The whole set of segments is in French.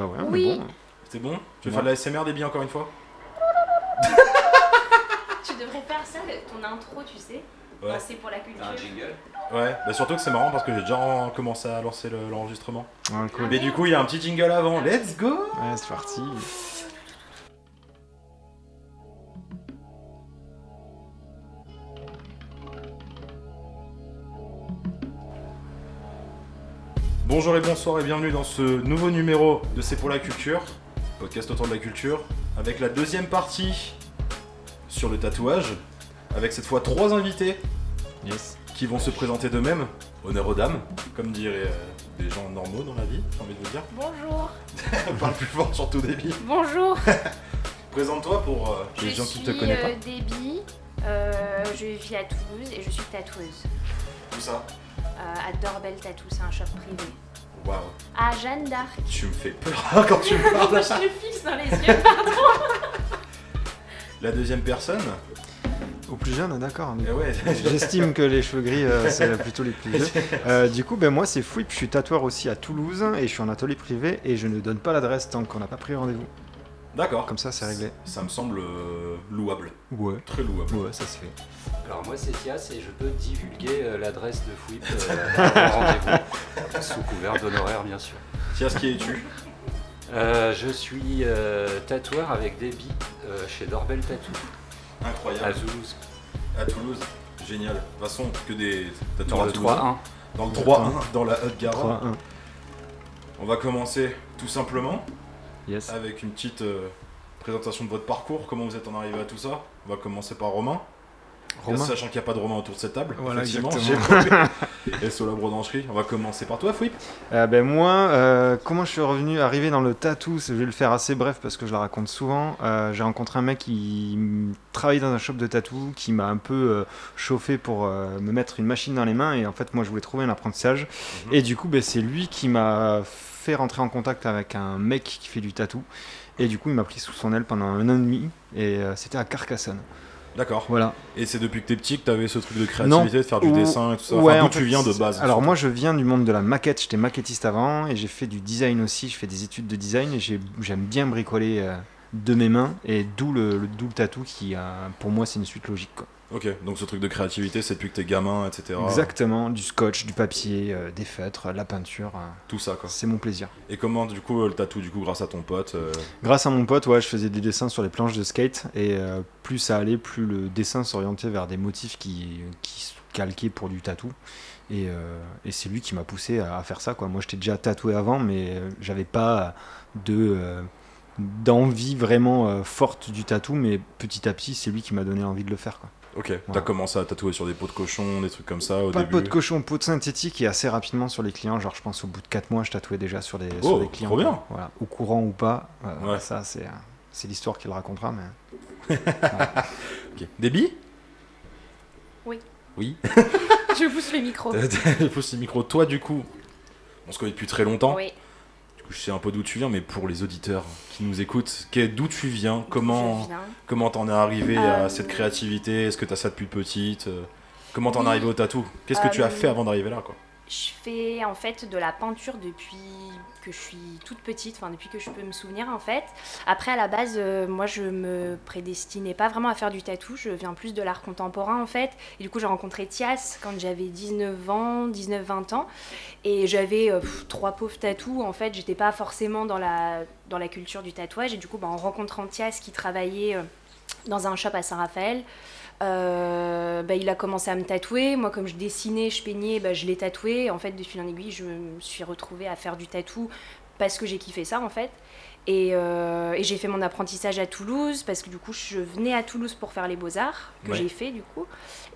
Bah ouais, on est Oui. bon. C'est bon? Tu veux Ouais. faire de la SMR des billes encore une fois? Tu devrais faire ça, le- ton intro, tu sais. Ouais. C'est pour la culture. T'as un jingle? Ouais, bah surtout que c'est marrant parce que j'ai déjà en- commencé à lancer le- l'enregistrement. Ouais, cool. Mais du coup, il y a un petit jingle avant. Let's go Ouais, c'est parti. Bonjour et bonsoir et bienvenue dans ce nouveau numéro de C'est pour la culture, podcast autour de la culture, avec la deuxième partie sur le tatouage, avec cette fois trois invités Yes. qui vont se présenter d'eux-mêmes, honneur aux dames, comme diraient euh, des gens normaux dans la vie, j'ai envie de vous dire. Bonjour. Parle plus fort surtout débit. Bonjour. Présente-toi pour euh, les je gens qui ne te connaissent euh, Déby. Euh, je vis à Toulouse et je suis tatoueuse. pas. Tout ça? Euh, à Dorbel Tattoo, c'est un shop privé. Waouh, À Jeanne d'Arc. tu me fais peur quand tu me parles. je te fixe dans les yeux, pardon. La deuxième personne Au plus jeune, d'accord. Eh ouais, J'estime que les cheveux gris, euh, c'est plutôt les plus vieux. Euh, du coup, ben, moi, c'est Fouip, je suis tatoueur aussi à Toulouse et je suis en atelier privé et je ne donne pas l'adresse tant qu'on n'a pas pris rendez-vous. D'accord. Comme ça, c'est réglé. Ça me semble euh, louable, Ouais. très louable. Ouais, ça se fait. Alors moi c'est Thias et je peux divulguer euh, l'adresse de Fouip euh, rendez-vous, sous couvert d'honoraires bien sûr. Ce qui es-tu? Euh, je suis euh, tatoueur avec Déby euh, chez Dorbel Tattoo à Incroyable. Toulouse. À Toulouse. Génial. De toute façon, que des tatoueurs Dans à le Toulouse. 3-1. Dans le Exactement. 3-1, dans la Haute-Garonne. 3-1. On va commencer tout simplement Yes. avec une petite euh, présentation de votre parcours, comment vous êtes en arrivé à tout ça. On va commencer par Romain. Romain. Sachant qu'il n'y a pas de Romain autour de cette table. Voilà, effectivement. Et sur la brodangerie. On va commencer par toi, Fouip. Euh, ben moi, euh, comment je suis revenu, arrivé dans le tatou, je vais le faire assez bref parce que je la raconte souvent. Euh, J'ai rencontré un mec qui travaillait dans un shop de tatou, qui m'a un peu euh, chauffé pour euh, me mettre une machine dans les mains et en fait moi je voulais trouver un apprentissage. Mhm. Et du coup ben, c'est lui qui m'a fait rentrer en contact avec un mec qui fait du tatou. Et du coup il m'a pris sous son aile pendant un an et demi et euh, c'était à Carcassonne. D'accord. Voilà. Et c'est depuis que t'es petit que t'avais ce truc de créativité, de faire du Ou- dessin et tout ça. Ouais, Enfin, d'où tu fait, viens de base Alors moi je viens du monde de la maquette, j'étais maquettiste avant et j'ai fait du design aussi, je fais des études de design et j'ai- j'aime bien bricoler euh, de mes mains et d'où le, tatou qui euh, pour moi c'est une suite logique. Quoi. Ok, donc ce truc de créativité, c'est depuis que t'es gamin, etc. Exactement, du scotch, du papier, euh, des feutres, la peinture, euh, Tout ça, quoi. c'est mon plaisir. Et comment, du coup, euh, le tatou, du coup, grâce à ton pote euh, Grâce à mon pote, ouais, je faisais des dessins sur les planches de skate et euh, plus ça allait, plus le dessin s'orientait vers des motifs qui, qui se calquaient pour du tatou. Et, euh, et c'est lui qui m'a poussé à, à faire ça. Quoi. Moi, j'étais déjà tatoué avant, mais euh, j'avais pas de euh, d'envie vraiment euh, forte du tatou. Mais petit à petit, c'est lui qui m'a donné envie de le faire. Quoi. Ok, t'as commencé à tatouer sur des peaux de cochon, des trucs comme ça au Pas de début peau de cochon, peau de synthétique et assez rapidement sur les clients. Genre, je pense au bout de 4 mois, je tatouais déjà sur des, Oh, sur des clients. trop bien. quoi. Voilà. Au courant ou pas, euh, Ouais. ça, c'est, euh, c'est l'histoire qui le racontera. Mais... Ok. Débit Oui. Oui. Je pousse le micro. Il faut ce micro. Toi, du coup, on se connaît depuis très longtemps. Oui. Je sais un peu d'où tu viens, mais pour les auditeurs qui nous écoutent, d'où tu viens Comment comment t'en es arrivé à Euh, cette créativité? Est-ce que t'as ça depuis petite? Euh, Comment t'en es Oui. arrivé au tatou? Qu'est-ce que tu as Euh, fait avant d'arriver là, quoi? Je fais en fait de la peinture depuis que je suis toute petite, enfin depuis que je peux me souvenir en fait. Après à la base, euh, moi je me prédestinais pas vraiment à faire du tatou, je viens plus de l'art contemporain en fait. Et du coup j'ai rencontré Thias quand j'avais 19 ans, 19-20 ans. Et j'avais euh, trois pauvres tatous en fait, j'étais pas forcément dans la, dans la culture du tatouage. Et du coup bah, en rencontrant Thias qui travaillait euh, dans un shop à Saint-Raphaël, bah, il a commencé à me tatouer. Moi, comme je dessinais, je peignais, bah, je l'ai tatoué. En fait, de fil en aiguille, je me suis retrouvée à faire du tatou parce que j'ai kiffé ça, en fait. Et, euh, et j'ai fait mon apprentissage à Toulouse parce que du coup, je venais à Toulouse pour faire les beaux-arts, que Ouais. j'ai fait du coup.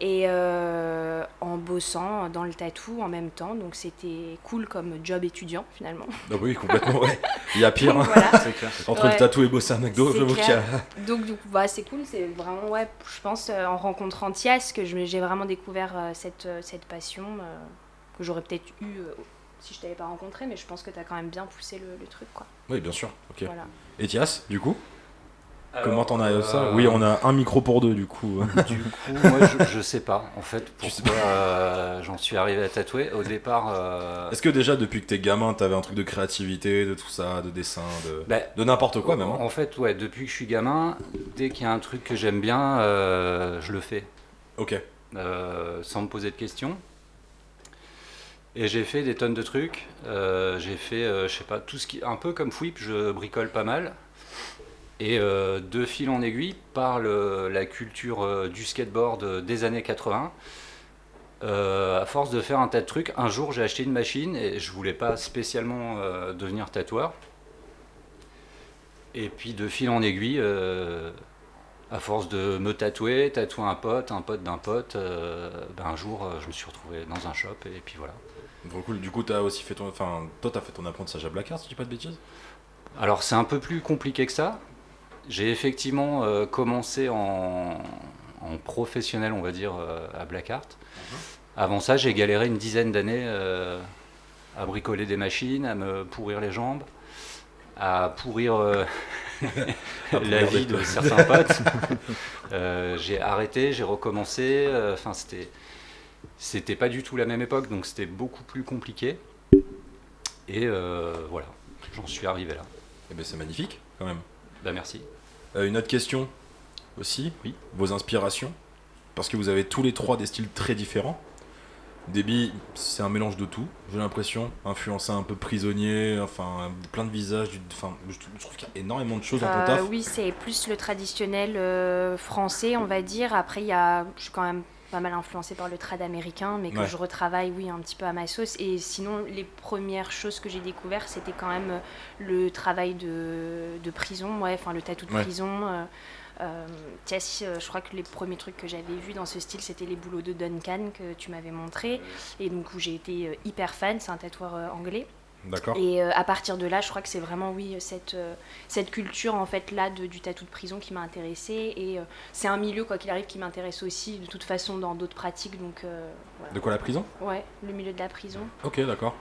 Et euh, en bossant dans le tatou en même temps. Donc, c'était cool comme job étudiant finalement. Ah oui, complètement, ouais. Il y a pire. Donc, hein. voilà. Clair. Entre Ouais. le tatou et bosser à McDo, a. clair. Donc, du coup, bah, c'est cool. C'est vraiment, ouais, je pense, euh, en rencontrant Thias, que je j'ai vraiment découvert euh, cette, euh, cette passion euh, que j'aurais peut-être eu euh, si je t'avais pas rencontré, mais je pense que tu as quand même bien poussé le, le truc, quoi. Oui, bien sûr. Ok. Voilà. Et Thias, du coup? Comment t'en arrives à ça? euh, Oui, on a un micro pour deux du coup. Du coup, moi, je, je sais pas, en fait, pourquoi euh, j'en suis arrivé à tatouer. Au départ, euh, Est-ce que déjà depuis que t'es gamin, t'avais un truc de créativité, de tout ça, de dessin, de, bah, de n'importe quoi même hein? En fait, ouais, depuis que je suis gamin, dès qu'il y a un truc que j'aime bien, euh, je le fais, Ok. euh, sans me poser de questions. Et j'ai fait des tonnes de trucs. Euh, j'ai fait, euh, je sais pas, tout ce qui, un peu comme Fwip, je bricole pas mal. Et euh, de fil en aiguille, par le- la culture du skateboard des années 80, euh, à force de faire un tas de trucs, un jour j'ai acheté une machine et je voulais pas spécialement devenir tatoueur. Et puis de fil en aiguille, à force de me tatouer, tatouer un pote, un pote d'un pote, ben un jour je me suis retrouvé dans un shop et puis voilà. Trop cool. Du coup, t'as aussi fait ton, enfin, toi t'as fait ton apprentissage à Blackheart, si je dis pas de bêtises? Alors c'est un peu plus compliqué que ça. J'ai effectivement euh, commencé en, en professionnel, on va dire, euh, à Blackheart. Avant ça, j'ai galéré une dizaine d'années euh, à bricoler des machines, à me pourrir les jambes, à pourrir la vie de certains potes. J'ai arrêté, j'ai recommencé. Enfin, c'était c'était pas du tout la même époque, donc c'était beaucoup plus compliqué. Et euh, voilà, j'en suis arrivé là. Eh ben c'est magnifique quand même. Bah merci. Euh, une autre question aussi. Oui. Vos inspirations, parce que vous avez tous les trois des styles très différents. Déby, c'est un mélange de tout, j'ai l'impression, influencé un peu prisonnier, enfin plein de visages, du- enfin je je trouve qu'il y a énormément de choses dans ton Euh, taf. oui, c'est plus le traditionnel euh, français, on va dire. Après, il y a, je suis quand même pas mal influencée par le trad américain, mais que Ouais. je retravaille, oui, un petit peu à ma sauce. Et sinon, les premières choses que j'ai découvertes, c'était quand même euh, le travail de, de prison, ouais, enfin le tatou de Ouais. prison. euh, euh, euh, je crois que les premiers trucs que j'avais vus dans ce style, c'était les boulots de Duncan que tu m'avais montré, et donc où j'ai été hyper fan. C'est un tatoueur anglais. D'accord. Et euh, à partir de là, je crois que c'est vraiment, oui, cette, euh, cette culture, en fait, là, de- du tatou de prison qui m'a intéressée. Et euh, c'est un milieu, quoi qu'il arrive, qui m'intéresse aussi, de toute façon, dans d'autres pratiques. Donc, De quoi la prison? Ouais, le milieu de la prison. Ok, d'accord.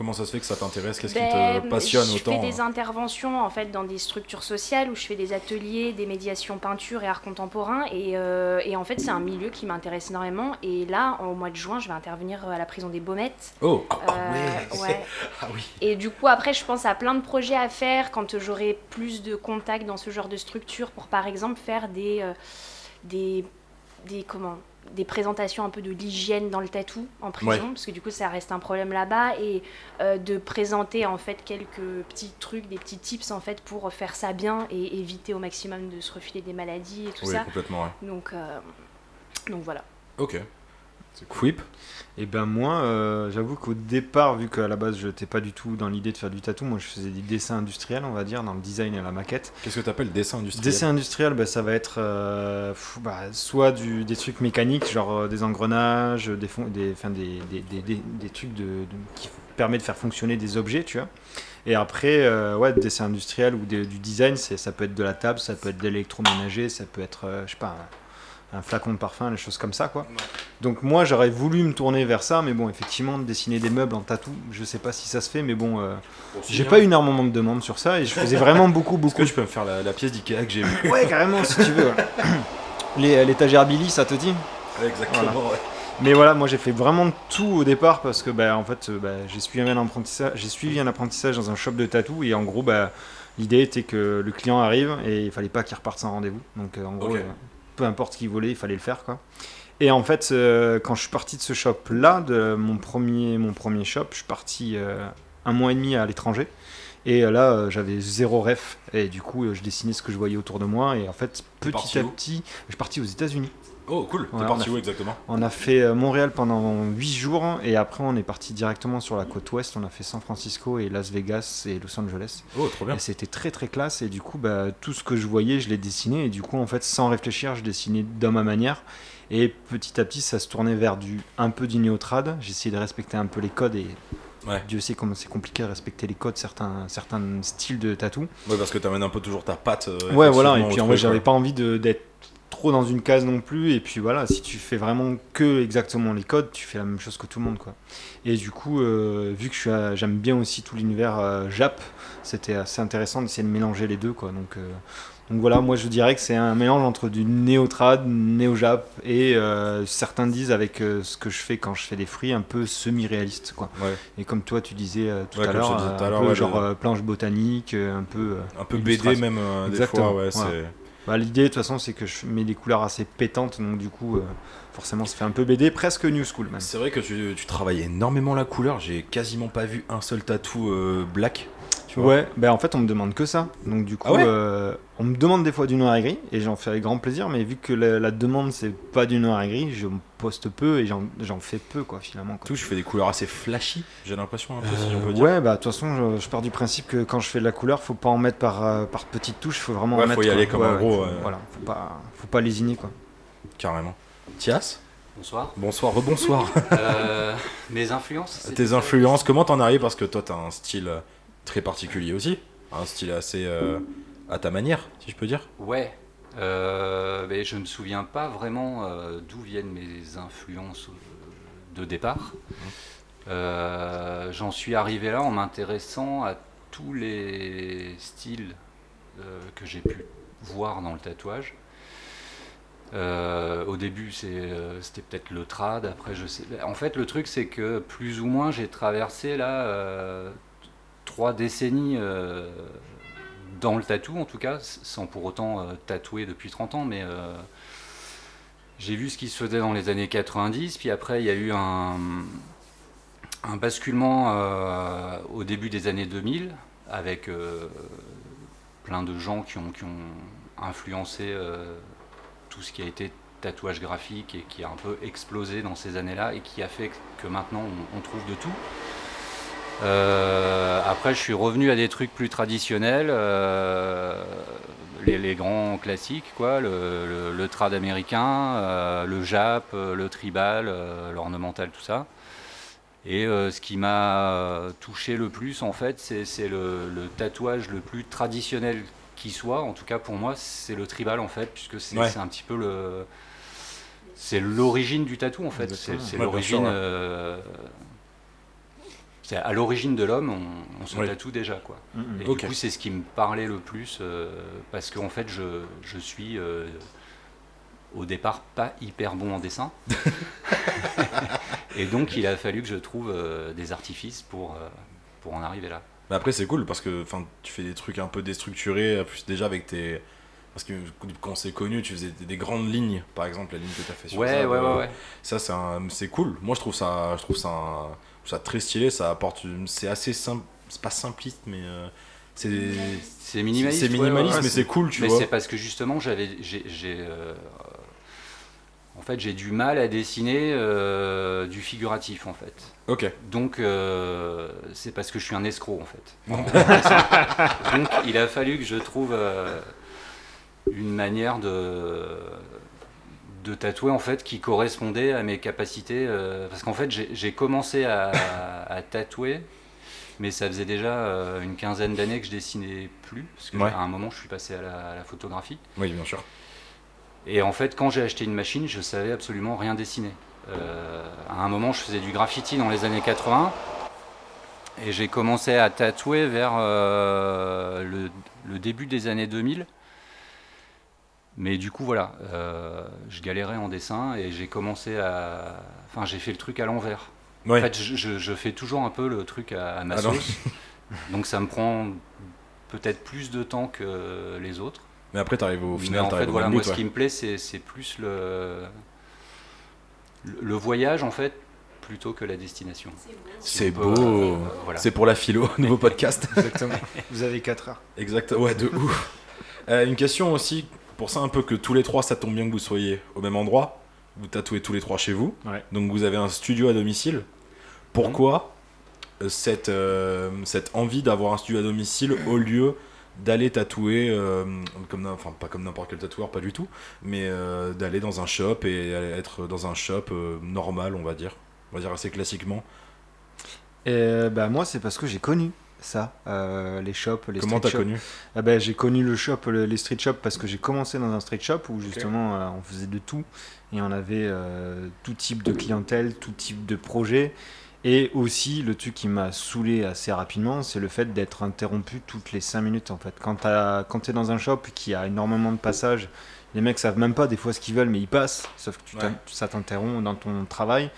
Comment ça se fait que ça t'intéresse? Qu'est-ce qui Ben, te passionne je autant fais des euh? interventions, en fait, dans des structures sociales où je fais des ateliers, des médiations peinture et art contemporain. Et, euh, et en fait, c'est un milieu qui m'intéresse énormément. Et là, au mois de juin, je vais intervenir à la prison des Baumettes. Oh ah, ah Euh, ouais. ouais. Ah oui. Et du coup, après, je pense à plein de projets à faire quand j'aurai plus de contacts dans ce genre de structure pour, par exemple, faire des, euh, des, des, comment, des présentations un peu de l'hygiène dans le tatou en prison, Ouais. parce que du coup, ça reste un problème là-bas, et euh, de présenter en fait quelques petits trucs, des petits tips en fait pour faire ça bien et éviter au maximum de se refiler des maladies et tout Oui, ça. complètement, ouais. Donc, euh, donc voilà. Ok. Quip Et ben moi, euh, j'avoue qu'au départ, vu qu'à la base je n'étais pas du tout dans l'idée de faire du tatou, moi je faisais des dessins industriels, on va dire, dans le design et la maquette. Qu'est-ce que t'appelles dessin industriel? Dessin industriel, bah, ça va être euh, pff, bah, soit du, des trucs mécaniques, genre euh, des engrenages, des, fon- des, des, des, des, trucs de, de- qui permettent de faire fonctionner des objets, tu vois. Et après, euh, ouais, dessin industriel ou du design, ça peut être de la table, ça peut être de l'électroménager, ça peut être, euh, je sais pas, un, flacon de parfum, des choses comme ça, quoi. Donc moi, j'aurais voulu me tourner vers ça, mais bon, effectivement, dessiner des meubles en tatou, je sais pas si ça se fait, mais bon, euh, j'ai pas eu énormément de demandes sur ça, et je faisais vraiment beaucoup, Est-ce beaucoup que je peux me faire la, la pièce d'Ikea que j'ai vue Ouais, carrément, si tu veux. ouais. Les- L'étagère Billy, ça te dit? Exactement, ouais. Mais voilà, moi j'ai fait vraiment tout au départ parce que bah, en fait, euh, bah, j'ai suivi un apprentissage, j'ai suivi un apprentissage dans un shop de tatou et en gros, bah, l'idée était que le client arrive et il fallait pas qu'il reparte sans rendez-vous. Donc euh, en gros, Ok. Peu importe ce qu'il voulait, il fallait le faire quoi. Et en fait, euh, quand je suis parti de ce shop là, de mon premier, mon premier shop, je suis parti euh, un mois et demi à l'étranger. Et euh, là, euh, j'avais zéro ref. Et du coup, je dessinais ce que je voyais autour de moi. Et en fait, petit à petit, je suis parti aux États-Unis. Oh, cool. T'es parti on a où exactement? On a fait euh, Montréal pendant 8 jours et après on est parti directement sur la côte ouest. On a fait San Francisco et Las Vegas et Los Angeles. Oh, trop bien. Et c'était très très classe et du coup bah, tout ce que je voyais je l'ai dessiné et du coup en fait sans réfléchir je dessinais de ma manière et petit à petit ça se tournait vers du un peu du néotrad. J'essayais de respecter un peu les codes et Ouais. Dieu sait comment c'est compliqué de respecter les codes certains, certains styles de tatou. Ouais, parce que t'amènes un peu toujours ta patte. euh, Ouais, voilà, et puis en vrai, j'avais pas envie de- d'être trop dans une case non plus. Et puis voilà, si tu fais vraiment que exactement les codes, tu fais la même chose que tout le monde. Quoi. Et du coup, euh, vu que j'aime bien aussi tout l'univers euh, Jap, c'était assez intéressant d'essayer de mélanger les deux. Quoi. Donc, euh, donc voilà, moi je dirais que c'est un mélange entre du néo-trad, néo-jap et certains disent avec ce que je fais quand je fais des fruits un peu semi-réaliste. Quoi. Ouais. Et comme toi tu disais tout Ouais, à l'heure, un peu ouais, genre planche botanique, un peu... Un peu BD même des Exactement, fois, ouais, voilà. c'est... Bah, L'idée de toute façon c'est que je mets des couleurs assez pétantes, donc du coup euh, forcément ça fait un peu BD, presque new school. C'est vrai que tu, tu travailles énormément la couleur, j'ai quasiment pas vu un seul tatou euh, black. Tu vois Ouais, bah en fait on me demande que ça. Donc du coup, Ah ouais euh, on me demande des fois du noir et gris et j'en fais avec grand plaisir, mais vu que la, la demande c'est pas du noir et gris, je me poste peu et j'en j'en fais peu quoi finalement. Quoi. Tout, je fais des couleurs assez flashy, j'ai l'impression un peu, si on peut Euh, dire. ouais, bah de toute façon, je, je pars du principe que quand je fais de la couleur, faut pas en mettre par, euh, par petites touches, faut vraiment Ouais, en faut mettre. y quoi. aller comme un gros, faut-. Voilà, faut pas, faut pas lésiner quoi. Carrément. Tias Bonsoir. Bonsoir, rebonsoir. Euh, mes influences Tes influences, comment t'en arrives Parce que toi, t'as un style euh, très particulier aussi. Un style assez euh, à ta manière, si je peux dire. Ouais. Euh, mais je me souviens pas vraiment euh, d'où viennent mes influences de départ. Euh, J'en suis arrivé là en m'intéressant à tous les styles que j'ai pu voir dans le tatouage. Euh, au début, euh, c'était peut-être le trad. Après, je sais. En fait, le truc, c'est que plus ou moins, j'ai traversé là euh, trois décennies euh, dans le tatou, en tout cas, sans pour autant euh, tatouer depuis 30 ans, mais euh, j'ai vu ce qui se faisait dans les années 90. Puis après, il y a eu un, basculement au début des années 2000 avec plein de gens qui ont, influencé tout ce qui a été tatouage graphique et qui a un peu explosé dans ces années-là et qui a fait que maintenant on trouve de tout. Euh, après, je suis revenu à des trucs plus traditionnels, euh, les, les grands classiques, quoi, le, le- le trad américain, euh, le jap, le tribal, l'ornemental, tout ça. Et ce qui m'a touché le plus, en fait, c'est le, le tatouage le plus traditionnel qui soit. En tout cas, pour moi, c'est le tribal, en fait, puisque c'est Ouais. un petit peu le. C'est l'origine du tatou, en fait. C'est Ouais, l'origine. ouais. C'est à l'origine de l'homme, on, on se Oui. tatoue déjà, quoi. Et Ok. du coup, c'est ce qui me parlait le plus, euh, parce qu'en fait, je, je suis euh, au départ pas hyper bon en dessin. et donc, il a fallu que je trouve euh, des artifices pour, euh, pour en arriver là. Mais après, c'est cool parce que tu fais des trucs un peu déstructurés, plus déjà avec tes. Parce que quand on s'est connu, tu faisais des, des grandes lignes, par exemple, la ligne que tu as fait sur Ouais, Zab, ouais, ouais, ouais. Ça, c'est c'est cool. Moi, je trouve ça, je trouve ça, un- ça très stylé. Ça apporte, c'est assez simple, c'est pas simpliste, mais euh, c'est minimaliste. c'est minimaliste, ouais, mais c'est cool, tu Mais vois. c'est parce que justement, j'avais, j'ai, euh, en fait, j'ai du mal à dessiner euh, du figuratif, en fait. Ok. Donc, euh, c'est parce que je suis un escroc, en fait. Donc, il a fallu que je trouve une manière de, de tatouer, en fait, qui correspondait à mes capacités. euh, parce qu'en fait, j'ai commencé à, à tatouer, mais ça faisait déjà euh, une quinzaine d'années que je dessinais plus. Parce Ouais. qu'à un moment, je suis passé à la, à la photographie. Oui, bien sûr. Et en fait, quand j'ai acheté une machine, je savais absolument rien dessiner. Euh, à un moment, je faisais du graffiti dans les années 80. Et j'ai commencé à tatouer vers le, le début des années 2000. Mais du coup, voilà, euh, je galérais en dessin et j'ai commencé à. Enfin, j'ai fait le truc à l'envers. Ouais. En fait, je, je- je fais toujours un peu le truc à, à ma Ah sauce. Donc, ça me prend peut-être plus de temps que les autres. Mais après, t'arrives au Mais final, en t'arrives fait, au voilà, moi, but, ce qui me plaît, c'est c'est plus le, le le voyage, en fait, plutôt que la destination. Si C'est beau. euh, voilà. C'est pour la philo, nouveau podcast. Exactement. Vous avez 4 heures. Exact, ouais, de ouf. Euh, une question aussi, pour ça un peu que tous les trois, ça tombe bien que vous soyez au même endroit. Vous tatouez tous les trois chez vous. Ouais. Donc vous avez un studio à domicile. Pourquoi euh, cette, euh, cette envie d'avoir un studio à domicile au lieu d'aller tatouer, euh, comme, enfin pas comme n'importe quel tatoueur, pas du tout, mais euh, d'aller dans un shop et être dans un shop normal, on va dire. On va dire assez classiquement. Et bah moi c'est parce que j'ai connu. Ça, euh, les shops, les Comment street t'as shops. connu Ah ben, j'ai connu le shop, le- les street shops parce que j'ai commencé dans un street shop où justement euh, on faisait de tout et on avait euh, tout type de clientèle, tout type de projet. Et aussi, le truc qui m'a saoulé assez rapidement, c'est le fait d'être interrompu toutes les 5 minutes en fait. Quand tu es dans un shop qui a énormément de passages, les mecs savent même pas des fois ce qu'ils veulent, mais ils passent, sauf que tu Ouais. ça t'interrompt dans ton travail.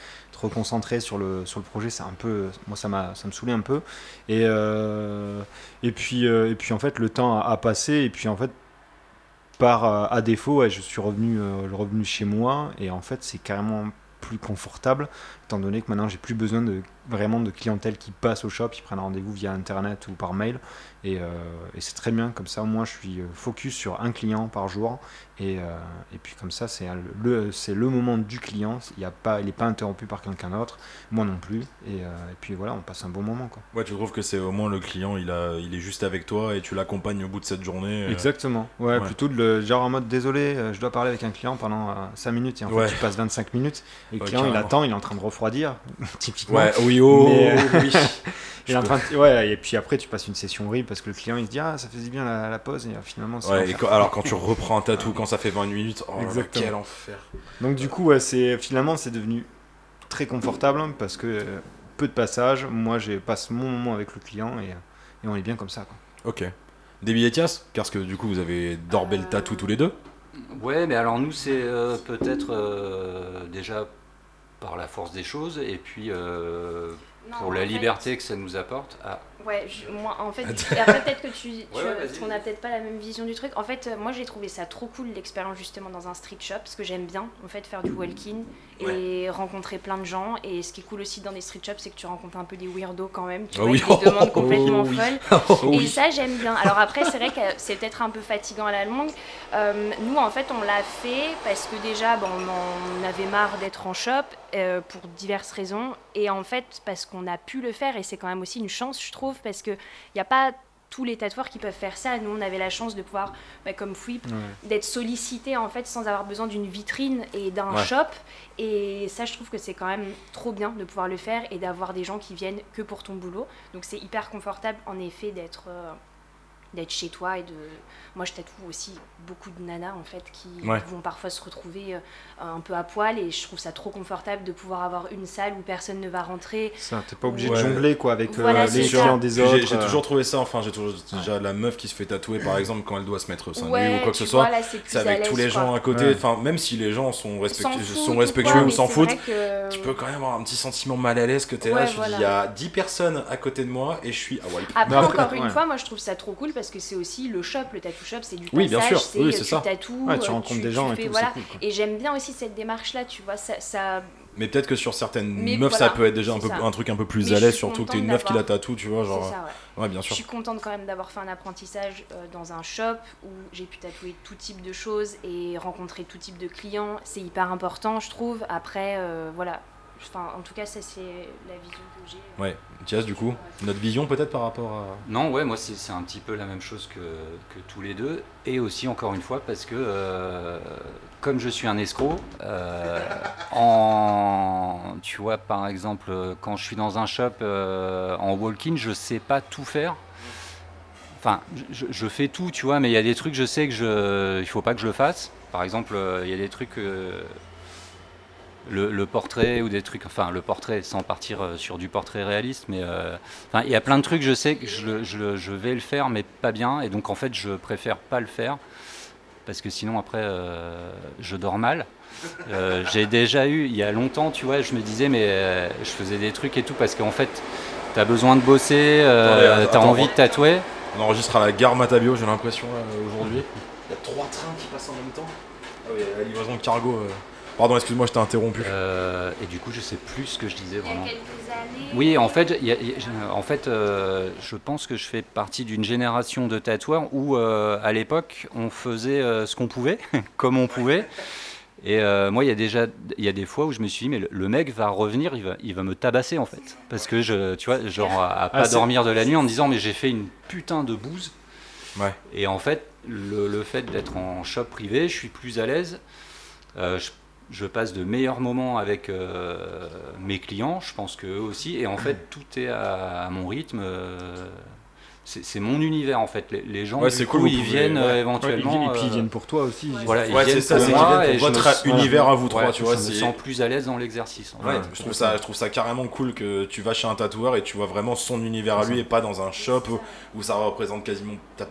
Reconcentrer sur le, sur le projet, c'est un peu. Moi, ça, m'a, ça me saoulait un peu. Et, euh, et, puis, euh, et puis, en fait, le temps a, passé. Et puis, en fait, par euh, à défaut, je suis revenu, revenu chez moi. Et en fait, c'est carrément plus confortable, étant donné que maintenant, j'ai plus besoin de vraiment de clientèle qui passe au shop, ils prennent rendez-vous via internet ou par mail. Et, euh, et c'est très bien, comme ça, au moins, je suis euh, focus sur un client par jour. Et, euh, et puis, comme ça, c'est le, c'est le moment du client. Il y a pas, il n'est pas interrompu par quelqu'un d'autre, moi non plus. Et, euh, et puis, voilà, on passe un bon moment. Quoi. Ouais, tu trouves que c'est au moins le client, il, a, il est juste avec toi et tu l'accompagnes au bout de cette journée. Exactement. Ouais, ouais. plutôt de le genre en mode désolé, je dois parler avec un client pendant 5 minutes et en Ouais. fait tu passes 25 minutes et le Ouais, client il carrément. attend, il est en train de refroidir typiquement. Ouais, oui, oh, Mais, euh, oui. Il est en train de- ouais, et puis après tu passes une session horrible parce que le client il se dit ah ça faisait bien la, la pause et euh, finalement c'est Ouais, et quand- alors quand tu reprends un tatou quand ça fait 20 minutes, oh Exactement. quel enfer. Donc du coup ouais, c'est finalement c'est devenu très confortable parce que euh, peu de passages, moi je passe mon moment avec le client et, et on est bien comme ça quoi. Ok. Déby Etias, parce que du coup vous avez dorbé le Euh, tatou tous les deux. Ouais, mais alors nous, c'est euh, peut-être euh, déjà par la force des choses et puis euh, Non, pour la fait- liberté que ça nous apporte. Ah, Ouais, je- moi en fait, peut-être que tu, tu Ouais, ouais, vas-y, on n'a peut-être pas la même vision du truc. En fait, euh, moi j'ai trouvé ça trop cool l'expérience justement dans un street shop parce que j'aime bien en fait faire du walk-in et rencontrer plein de gens. Et ce qui est cool aussi dans des street shops, c'est que tu rencontres un peu des weirdos quand même, tu Ah vois, oui. des demandes Oh, complètement oui. folles. Et ça, j'aime bien. Alors après, c'est vrai que c'est peut-être un peu fatigant à la longue. Euh, nous, en fait, on l'a fait parce que déjà, bon, on en avait marre d'être en shop euh, pour diverses raisons. Et en fait, parce qu'on a pu le faire, et c'est quand même aussi une chance, je trouve, parce qu'il n'y a pas tous les tatoueurs qui peuvent faire ça. Nous, on avait la chance de pouvoir, bah, comme Fouip, d'être sollicité en fait sans avoir besoin d'une vitrine et d'un Ouais. shop. Et ça, je trouve que c'est quand même trop bien de pouvoir le faire et d'avoir des gens qui viennent que pour ton boulot. Donc c'est hyper confortable en effet d'être euh, d'être chez toi et de moi je tatoue aussi beaucoup de nanas en fait qui Ouais. vont parfois se retrouver euh, un peu à poil et je trouve ça trop confortable de pouvoir avoir une salle où personne ne va rentrer Ça, t'es pas obligé Ouais. de jongler quoi avec euh, Voilà, les clients des autres. J'ai j'ai euh, toujours trouvé ça, enfin j'ai toujours déjà la meuf qui se fait tatouer par exemple quand elle doit se mettre au sein de lui ouais ou quoi que tu ce soit. là, c'est avec tous les quoi. gens à côté, Ouais. enfin même si les gens sont, sont ou respectueux quoi, ou s'en foutent, que- tu peux quand même avoir un petit sentiment mal à l'aise que t'es là, voilà. dis il y a 10 personnes à côté de moi et je suis à wipe. Après, encore une fois, moi je trouve ça trop cool parce que c'est aussi le shop, le tattoo shop, c'est du Oui, bien passage, sûr. c'est Oui, euh, tu ça. tatoues, Ouais, tu euh, rencontres des gens tu et tout, voilà. cool. Et j'aime bien aussi cette démarche-là, tu vois, ça, ça- Mais peut-être que sur certaines Mais meufs voilà, ça peut être déjà un, peu, truc un peu plus Mais à je l'aise, surtout que t'es une meuf qui la tatoue, tu vois, genre. ça, ouais. Ouais, bien Je sûr. suis contente quand même d'avoir fait un apprentissage euh, dans un shop où j'ai pu tatouer tout type de choses et rencontrer tout type de clients. C'est hyper important, je trouve. Après, euh, voilà. Enfin, en tout cas, ça c'est la vision que j'ai. Ouais, Thias, du coup, notre vision peut-être par rapport à. Non, ouais, moi c'est c'est un petit peu la même chose que, que tous les deux. Et aussi, encore une fois, parce que euh, comme je suis un escroc, euh, en, tu vois, par exemple, euh, quand je suis dans un shop euh, en walk-in, je sais pas tout faire. Enfin, je, je fais tout, tu vois, mais il y a des trucs, je sais que je, il faut pas que je le fasse. Par exemple, euh, il y a des trucs. Le, le portrait ou des trucs, enfin le portrait sans partir euh, sur du portrait réaliste, mais euh, enfin, il y a plein de trucs, je sais que je, je vais le faire, mais pas bien, et donc en fait je préfère pas le faire, parce que sinon après euh, je dors mal. Euh, J'ai déjà eu, il y a longtemps, tu vois, je me disais, mais euh, je faisais des trucs et tout, parce qu'en fait tu as besoin de bosser, euh, Attendez, tu as attends, envie de tatouer. On enregistre à la gare Matabio, j'ai l'impression, aujourd'hui. Il y a trois trains qui passent en même temps. Ah oui, la livraison de cargo. Euh. Pardon, excuse-moi, je t'ai interrompu. Euh, et du coup, je sais plus ce que je disais Il y a vraiment. quelques années. Oui, en fait, y a- y a- en fait euh, je pense que je fais partie d'une génération de tatoueurs où, euh, à l'époque, on faisait euh, ce qu'on pouvait, comme on pouvait. Et euh, moi, il y a déjà, il y a des fois où je me suis dit, mais le, le mec va revenir, il va, il va me tabasser en fait, parce que je, tu vois, genre à, à pas c'est- dormir de la nuit en me disant, mais j'ai fait une putain de bouse. Ouais. Et en fait, le, le fait d'être en shop privé, je suis plus à l'aise. Euh, je, je passe de meilleurs moments avec euh, mes clients, je pense qu'eux aussi, et en fait tout est à, à mon rythme. euh, c'est c'est mon univers en fait. Les, les gens, Ouais, du c'est coup, cool, vous ils pouvez- viennent ouais. euh, Ouais, éventuellement. et puis ils viennent pour toi aussi. voilà, ils viennent ça, pour moi viennent pour votre sens- univers à vous trois, Ouais, tu vois. Je me sens plus à l'aise dans l'exercice. en Ouais, fait. je trouve ça, je trouve ça carrément cool que tu vas chez un tatoueur et tu vois vraiment son univers à lui et pas dans un shop où, où ça représente quasiment ta-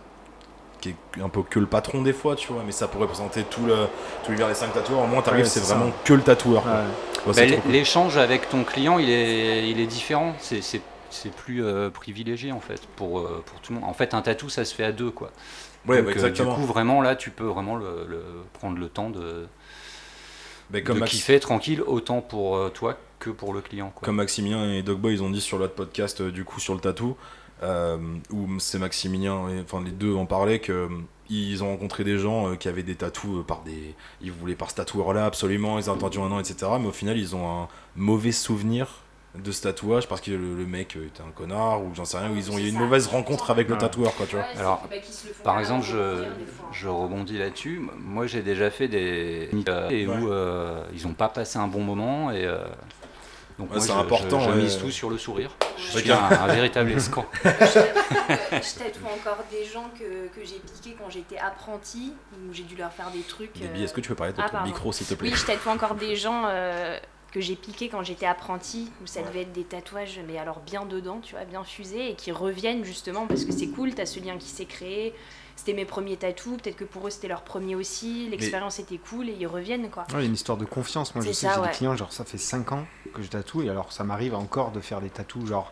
qui est un peu que le patron des fois, tu vois, mais ça pourrait représenter tout le tout l'univers des cinq tatoueurs. Au moins, t'arrives, Ouais, c'est ça. vraiment que le tatoueur. Ouais. Bah, cool. L'échange avec ton client, il est, il est différent. C'est, c'est, c'est plus euh, privilégié en fait pour, euh, pour tout le monde. En fait, un tatou, ça se fait à deux quoi. Ouais, Donc, bah, euh, exactement. du coup, vraiment là, tu peux vraiment le, le- prendre le temps de, Mais comme, de Max- kiffer tranquille, autant pour euh, toi que pour le client. Quoi. comme Maximilien et Dogboy, ils ont dit sur l'autre podcast, euh, du coup, sur le tatou, où c'est Maximilien, et, enfin les deux en parlaient, que euh, ils ont rencontré des gens euh, qui avaient des tatous euh, par des. Ils voulaient par ce tatoueur-là absolument, ils ont attendu un an, etc. Mais au final, ils ont un mauvais souvenir de ce tatouage parce que le, le mec euh, était un connard ou j'en sais rien, ou ils ont eu une mauvaise rencontre avec le tatoueur, quoi, tu vois. Alors, Par exemple, je, je rebondis là-dessus. Moi, j'ai déjà fait des euh, et Ouais. où euh, ils n'ont pas passé un bon moment et euh, donc Ouais, moi, c'est important, je- je mise tout sur le sourire. Je suis un, un véritable escroc. je tatoue encore des gens que, que j'ai piqués quand j'étais apprenti, où j'ai dû leur faire des trucs. Euh, est-ce que tu peux parler de ah, ton pardon. micro, s'il te plaît? Oui, je tatoue encore des gens euh, que j'ai piqués quand j'étais apprenti, où ça devait être des tatouages, mais alors bien dedans, tu vois, bien fusés, et qui reviennent justement parce que c'est cool, t'as ce lien qui s'est créé. C'était mes premiers tatous, peut-être que pour eux c'était leur premier aussi, l'expérience était cool et ils reviennent quoi. Ouais, il y a une histoire de confiance. Moi, je sais ça, que j'ai ouais. des clients, genre, ça fait 5 ans que je tatoue, et alors ça m'arrive encore de faire des tatous, genre,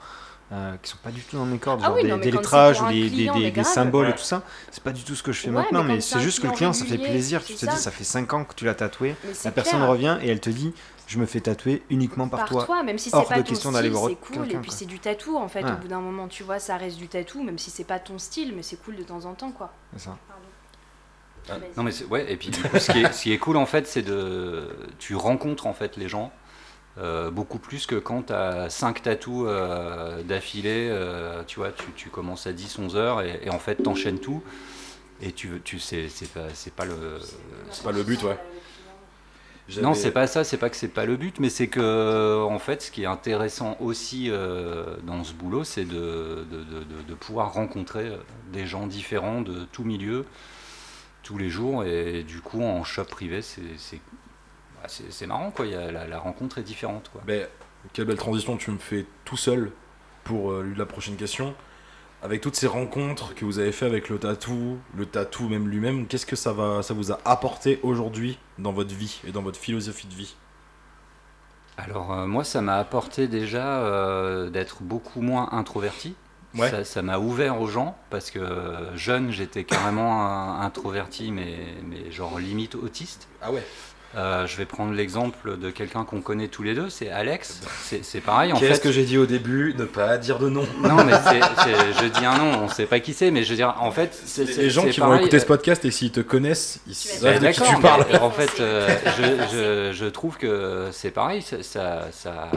euh, qui sont pas du tout dans mes cordes, Ah genre oui, des, non, lettrages ou des, client, symboles Ouais. et tout ça. C'est pas du tout ce que je fais Ouais, maintenant, mais c'est juste que le client ça fait plaisir. Tu te dis, ça. fait 5 ans que tu l'as tatoué, Mais la personne clair. revient et elle te dit, je me fais tatouer uniquement par, par toi. même si c'est pas de ton question style, d'aller voir c'est cool. Et puis c'est du tatou en fait. Ouais. Au bout d'un moment, tu vois, ça reste du tatou, même si c'est pas ton style, mais c'est cool de temps en temps, quoi. C'est ça. Pardon. Ah, non mais c'est- ouais et puis du coup, ce, qui est, ce qui est cool en fait c'est de tu rencontres en fait les gens euh, beaucoup plus que quand tu as 5 tatous euh, d'affilée euh, tu vois tu, tu commences à 10 11 heures et, et en fait t'enchaînes tout et tu veux tu sais c'est pas c'est pas le C'est pas le but, ouais. Non, c'est pas ça, c'est pas que c'est pas le but, mais c'est que en fait, ce qui est intéressant aussi euh, dans ce boulot, c'est de, de, de- de- de pouvoir rencontrer euh, des gens différents de tout milieu tous les jours, et du coup, en shop privé, c'est bah, marrant, quoi. Il y a, la, la rencontre est différente, quoi. Ben, quelle belle transition tu me fais tout seul pour euh, la prochaine question. Avec toutes ces rencontres que vous avez fait avec le tatou, le tatou même lui-même, qu'est-ce que ça va, ça vous a apporté aujourd'hui dans votre vie et dans votre philosophie de vie? Alors euh, moi, ça m'a apporté déjà euh, d'être beaucoup moins introverti. Ouais. Ça- m'a ouvert aux gens parce que euh, jeune, j'étais carrément introverti, mais, mais genre limite autiste. Ah ouais. Euh, je vais prendre l'exemple de quelqu'un qu'on connaît tous les deux, c'est Alex. C'est c'est pareil en Qu'est-ce fait. que j'ai dit au début Ne pas dire de nom. Non, mais c'est- c'est- je dis un nom, on sait pas qui c'est, mais je veux dire, en fait, c'est c'est- Les gens c'est qui vont écouter ce podcast et s'ils te connaissent, ils savent de qui tu parles. mais En fait, euh, je, je- je trouve que c'est pareil. Ça, ça- ça-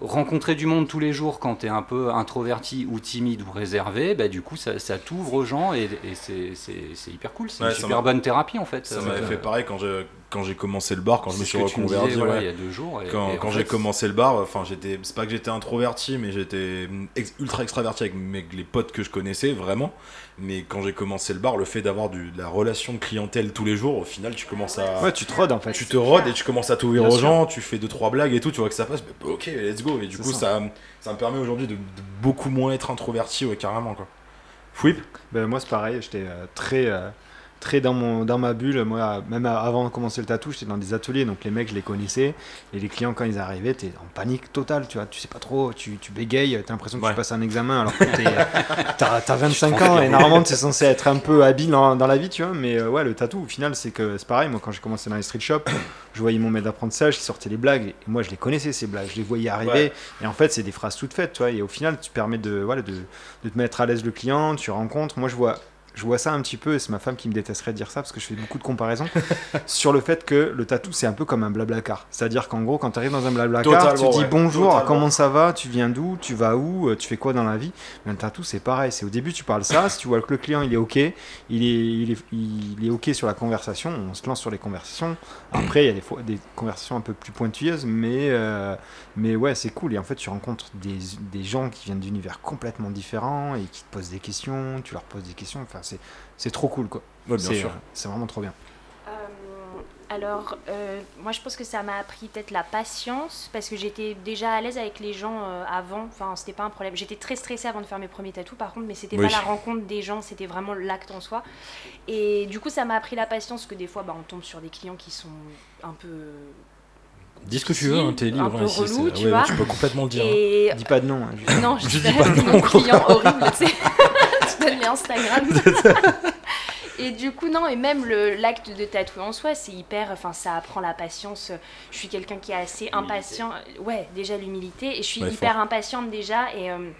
Rencontrer du monde tous les jours quand tu es un peu introverti ou timide ou réservé, bah, du coup, ça, ça t'ouvre aux gens et, et c'est hyper cool. C'est Ouais, une super bonne thérapie en fait. Ça Donc, m'avait euh, fait pareil quand je- quand j'ai commencé le bar, quand je me suis reconverti. disais, voilà, ouais. il y a deux jours. et- Quand, j'ai commencé le bar, enfin j'étais, c'est pas que j'étais introverti, mais j'étais ex- ultra extraverti avec mes, les potes que je connaissais vraiment. Mais quand j'ai commencé le bar, le fait d'avoir de la relation de clientèle tous les jours, au final tu commences à, Ouais, tu te rodes en fait. tu te rodes et tu commences à t'ouvrir aux gens, tu fais deux trois blagues et tout, tu vois que ça passe, bah, ok let's go. Et du coup ça. ça. Ça, me permet aujourd'hui de, de beaucoup moins être introverti, ouais carrément quoi. Fouip? Ben, moi, c'est pareil, j'étais euh, très, euh, très dans, mon, dans ma bulle. Moi, même avant de commencer le tatou, j'étais dans des ateliers, donc les mecs, je les connaissais. Et les clients, quand ils arrivaient, t'es en panique totale, tu vois. Tu sais pas trop, tu, tu bégayes, t'as l'impression que Ouais. tu passes un examen alors que t'es, t'as, t'as 25 ans et normalement, t'es censé être un peu habile dans, dans la vie, tu vois. Mais euh, ouais, le tatou, au final, c'est que c'est pareil. Moi, quand j'ai commencé dans les street shops, je voyais mon maître d'apprentissage qui sortait les blagues. Et moi, je les connaissais, ces blagues. Je les voyais arriver. Ouais. Et en fait, c'est des phrases toutes faites, tu vois. Et au final, tu permets de, voilà, de, de te mettre à l'aise le client, tu rencontres. Moi, je vois je vois ça un petit peu, et c'est ma femme qui me détesterait de dire ça parce que je fais beaucoup de comparaisons, sur le fait que le tatou c'est un peu comme un blablacar. C'est-à-dire qu'en gros, quand tu arrives dans un blablacar, Totalement, tu dis ouais. bonjour, Totalement. comment ça va, tu viens d'où, tu vas où, euh, tu fais quoi dans la vie. Mais un tatou c'est pareil, c'est au début tu parles ça, si tu vois que le client il est ok, il est, il est, il est ok sur la conversation, on se lance sur les conversations. Après, il y a des, fois, des conversations un peu plus pointilleuses, mais, euh, mais ouais, c'est cool. Et en fait, tu rencontres des, des gens qui viennent d'univers complètement différents et qui te posent des questions, tu leur poses des questions. Enfin, c'est, c'est trop cool, quoi. Ouais, bien c'est, sûr. euh, c'est vraiment trop bien. Euh, alors, euh, moi je pense que ça m'a appris peut-être la patience parce que j'étais déjà à l'aise avec les gens euh, avant. Enfin, c'était pas un problème. J'étais très stressée avant de faire mes premiers tatous par contre, mais c'était Oui. pas la rencontre des gens, c'était vraiment l'acte en soi. Et du coup, ça m'a appris la patience parce que des fois, bah, on tombe sur des clients qui sont un peu. Dis ce que tu veux, hein, t'es Un libre. peu hein, ici, relou, tu ouais, vois. tu peux complètement le dire. hein. Et Dis pas de nom. hein, non, je, Je dis dis pas de nom. client horrible, les Instagram. et du coup, non, et même le- l'acte de tatouer en soi, c'est hyper. Enfin, ça apprend la patience. Je suis quelqu'un qui est assez impatient. Ouais, déjà l'humilité. Et je suis Ouais, hyper fort. impatiente déjà. Et euh,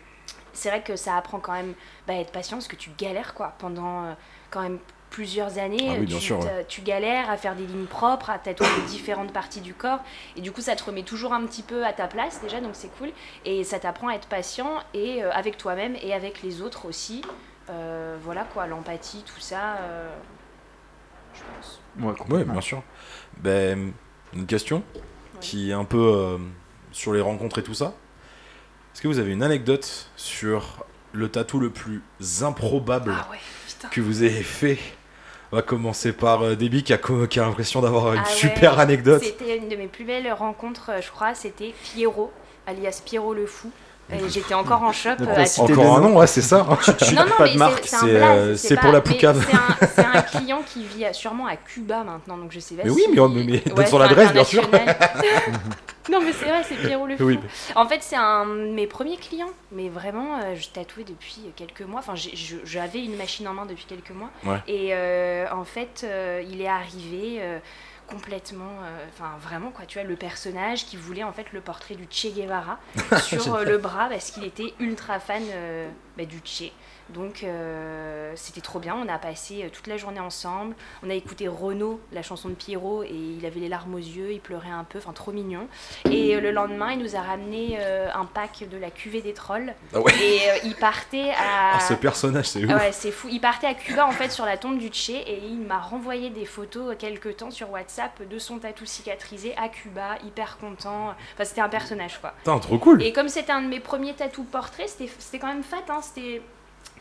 c'est vrai que ça apprend quand même bah, à être patient parce que tu galères, quoi, pendant euh, quand même plusieurs années. Ah oui, bien tu, sûr, ouais. tu galères à faire des lignes propres, à tatouer différentes parties du corps. Et du coup, ça te remet toujours un petit peu à ta place déjà, donc c'est cool. Et ça t'apprend à être patient et euh, avec toi-même et avec les autres aussi. Euh, voilà quoi, l'empathie, tout ça. euh, je pense. Ouais, bien sûr. Ben, une question qui est un peu euh, sur les rencontres et tout ça. Est-ce que vous avez une anecdote sur le tatou le plus improbable Ah ouais, que vous ayez fait? On va commencer par Déby qui a, co- qui a l'impression d'avoir une Ah ouais. super anecdote. C'était une de mes plus belles rencontres, je crois. C'était Pierrot, alias Pierrot le Fou. Et j'étais encore en shop. Ne euh, Encore un nom, ouais, c'est ça. hein. Non, non, pas mais de marque, c'est- euh, c'est pour la poucave. C'est un, client qui vit à- sûrement à Cuba maintenant, donc je sais pas Mais si... oui, mais on- mais- donne son adresse, bien sûr. non, mais c'est vrai, c'est Pierrot le Fou. Oui. En fait, c'est un de mes premiers clients, mais vraiment, euh, je tatouais depuis quelques mois. Enfin, j'avais une machine en main depuis quelques mois. Ouais. Et euh, en fait, euh, il est arrivé complètement, euh, enfin vraiment quoi, tu vois, le personnage qui voulait en fait le portrait du Che Guevara sur euh, le bras parce qu'il était ultra fan euh, bah, du Che. Donc euh, c'était trop bien, on a passé euh, toute la journée ensemble, on a écouté Renaud, la chanson de Pierrot, et il avait les larmes aux yeux, il pleurait un peu, enfin trop mignon. Et euh, le lendemain, il nous a ramené euh, un pack de la cuvée des trolls, Ah ouais. et euh, il partait à... Ah, ce personnage, c'est ouais, c'est fou. Il partait à Cuba en fait sur la tombe du Che et il m'a renvoyé des photos quelques temps sur WhatsApp de son tatou cicatrisé à Cuba, hyper content. Enfin, c'était un personnage quoi. Putain, trop cool. Et comme c'était un de mes premiers tatous portraits, c'était c'était quand même fat. Hein, c'était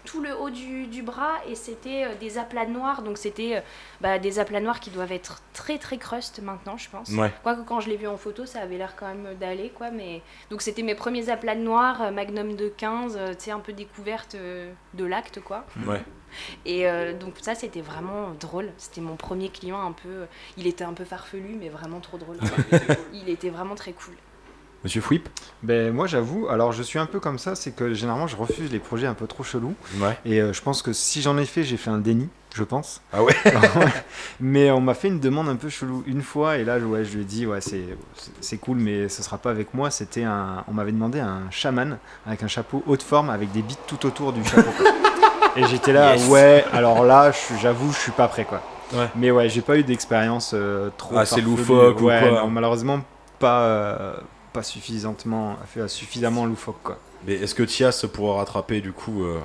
tout le haut du, du bras et c'était euh, des aplats noirs. Donc c'était euh, bah, des aplats noirs qui doivent être très très crust maintenant, je pense. Ouais. Quoique quand je l'ai vu en photo, ça avait l'air quand même d'aller, quoi. Mais donc c'était mes premiers aplats noirs, euh, Magnum de 15, euh, tu sais, un peu découverte de l'acte, quoi. Ouais. Et euh, donc ça, c'était vraiment drôle. C'était mon premier client un peu. Il était un peu farfelu, mais vraiment trop drôle. il était vraiment très cool. Monsieur Fouip Ben, moi, j'avoue, alors je suis un peu comme ça, c'est que généralement, je refuse les projets un peu trop chelous. Ouais. Et euh, je pense que si j'en ai fait, j'ai fait un déni, je pense. Ah ouais mais on m'a fait une demande un peu chelou une fois, et là, je- ouais, je lui ai dit, ouais, c'est cool, mais ce sera pas avec moi. C'était un. On m'avait demandé un chaman avec un chapeau haute forme avec des bites tout autour du chapeau. et j'étais là, Yes. ouais, alors là, j'avoue, je suis pas prêt, quoi. Ouais. Mais ouais, j'ai pas eu d'expérience euh, trop. Ah, c'est loufoque ou ouais, quoi non, malheureusement, pas, euh, pas suffisamment, fait suffisamment loufoque, quoi. Mais est-ce que Thias pourra rattraper du coup euh,